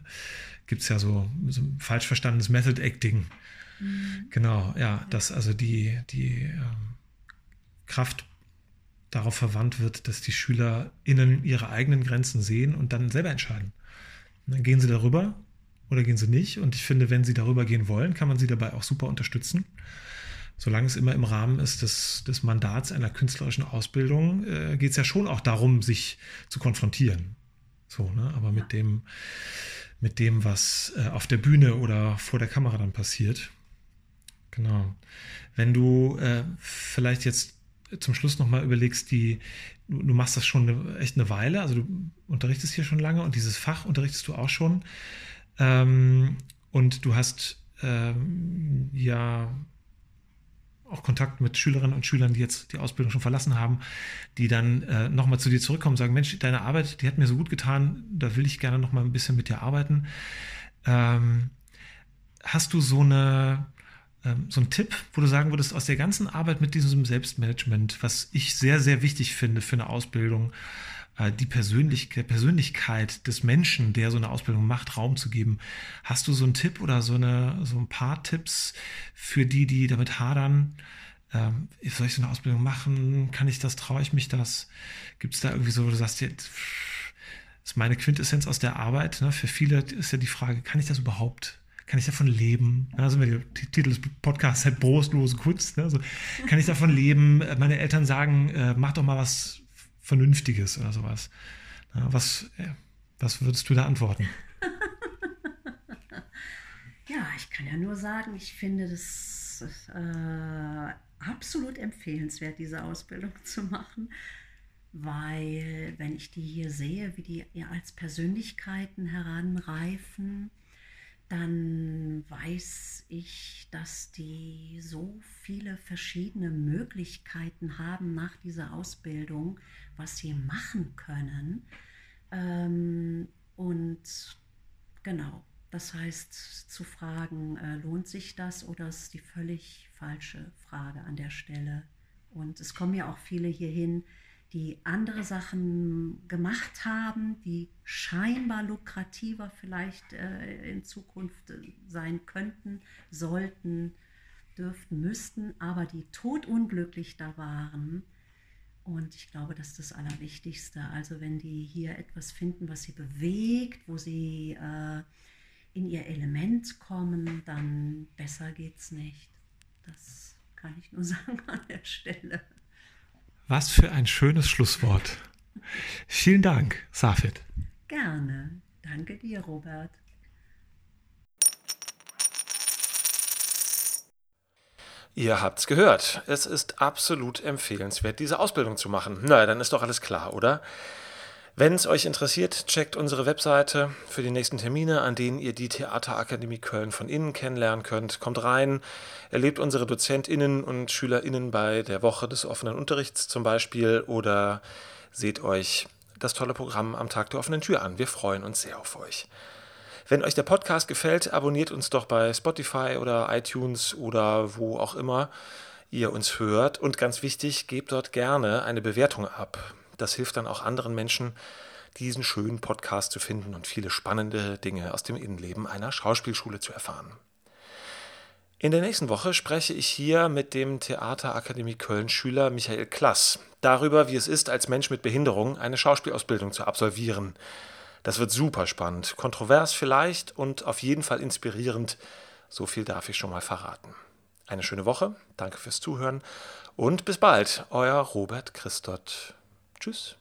gibt es ja so, so falsch verstandenes Method Acting. Mhm. Genau, ja, dass also die, die ähm, Kraft darauf verwandt wird, dass die SchülerInnen ihre eigenen Grenzen sehen und dann selber entscheiden. Dann gehen sie darüber oder gehen sie nicht. Und ich finde, wenn sie darüber gehen wollen, kann man sie dabei auch super unterstützen solange es immer im Rahmen ist des, des Mandats einer künstlerischen Ausbildung, äh, geht es ja schon auch darum, sich zu konfrontieren. So, ne? Aber mit dem, mit dem, was äh, auf der Bühne oder vor der Kamera dann passiert. Genau. Wenn du äh, vielleicht jetzt zum Schluss nochmal überlegst, die, du, du, machst das schon eine, echt eine Weile, also du unterrichtest hier schon lange und dieses Fach unterrichtest du auch schon. Ähm, und du hast ähm, ja auch Kontakt mit Schülerinnen und Schülern, die jetzt die Ausbildung schon verlassen haben, die dann äh, nochmal zu dir zurückkommen und sagen, Mensch, deine Arbeit, die hat mir so gut getan, da will ich gerne nochmal ein bisschen mit dir arbeiten. Ähm, hast du so eine so einen Tipp, wo du sagen würdest, aus der ganzen Arbeit mit diesem Selbstmanagement, was ich sehr, sehr wichtig finde für eine Ausbildung, äh, die Persönlichkeit, des Menschen, der so eine Ausbildung macht, Raum zu geben. Hast du so einen Tipp oder so, eine, so ein paar Tipps für die, die damit hadern? Ähm, soll ich so eine Ausbildung machen? Kann ich das? Traue ich mich das? Gibt es da irgendwie so, wo du sagst, jetzt, ist meine Quintessenz aus der Arbeit. Ne? Für viele ist ja die Frage, kann ich das überhaupt? Kann ich davon leben? Also der Titel des Podcasts halt brostlose Kunst. Ne? Also, kann ich davon leben? Meine Eltern sagen, äh, mach doch mal was Vernünftiges oder sowas. Na, was, äh, was würdest du da antworten? [LAUGHS] ja, ich kann ja nur sagen, ich finde das äh, absolut empfehlenswert, diese Ausbildung [LAUGHS] zu machen weil wenn ich die hier sehe, wie die ja als Persönlichkeiten heranreifen, dann weiß ich, dass die so viele verschiedene Möglichkeiten haben nach dieser Ausbildung, was sie machen können. Ähm, und genau, das heißt zu fragen, äh, lohnt sich das oder ist die völlig falsche Frage an der Stelle. Und es kommen ja auch viele hierhin, die andere Sachen gemacht haben, die scheinbar lukrativer vielleicht äh, in Zukunft äh, sein könnten, sollten, dürften, müssten, aber die todunglücklich da waren. Und ich glaube, das ist das Allerwichtigste. Also wenn die hier etwas finden, was sie bewegt, wo sie äh, in ihr Element kommen, dann besser geht's nicht. Das kann ich nur [LAUGHS] sagen an der Stelle. Was für ein schönes Schlusswort. Vielen Dank, Safit. Gerne. Danke dir, Robert. Ihr habt's gehört. Es ist absolut empfehlenswert, diese Ausbildung zu machen. Na, dann ist doch alles klar, oder? Wenn es euch interessiert, checkt unsere Webseite für die nächsten Termine, an denen ihr die Theaterakademie Köln von innen kennenlernen könnt. Kommt rein, erlebt unsere DozentInnen und SchülerInnen bei der Woche des offenen Unterrichts zum Beispiel oder seht euch das tolle Programm am Tag der offenen Tür an. Wir freuen uns sehr auf euch. Wenn euch der Podcast gefällt, abonniert uns doch bei Spotify oder iTunes oder wo auch immer ihr uns hört. Und ganz wichtig, gebt dort gerne eine Bewertung ab. Das hilft dann auch anderen Menschen, diesen schönen Podcast zu finden und viele spannende Dinge aus dem Innenleben einer Schauspielschule zu erfahren. In der nächsten Woche spreche ich hier mit dem Theaterakademie Köln-Schüler Michael Klass darüber, wie es ist, als Mensch mit Behinderung eine Schauspielausbildung zu absolvieren. Das wird super spannend, kontrovers vielleicht und auf jeden Fall inspirierend. So viel darf ich schon mal verraten. Eine schöne Woche, danke fürs Zuhören und bis bald, euer Robert Christot. Tschüss.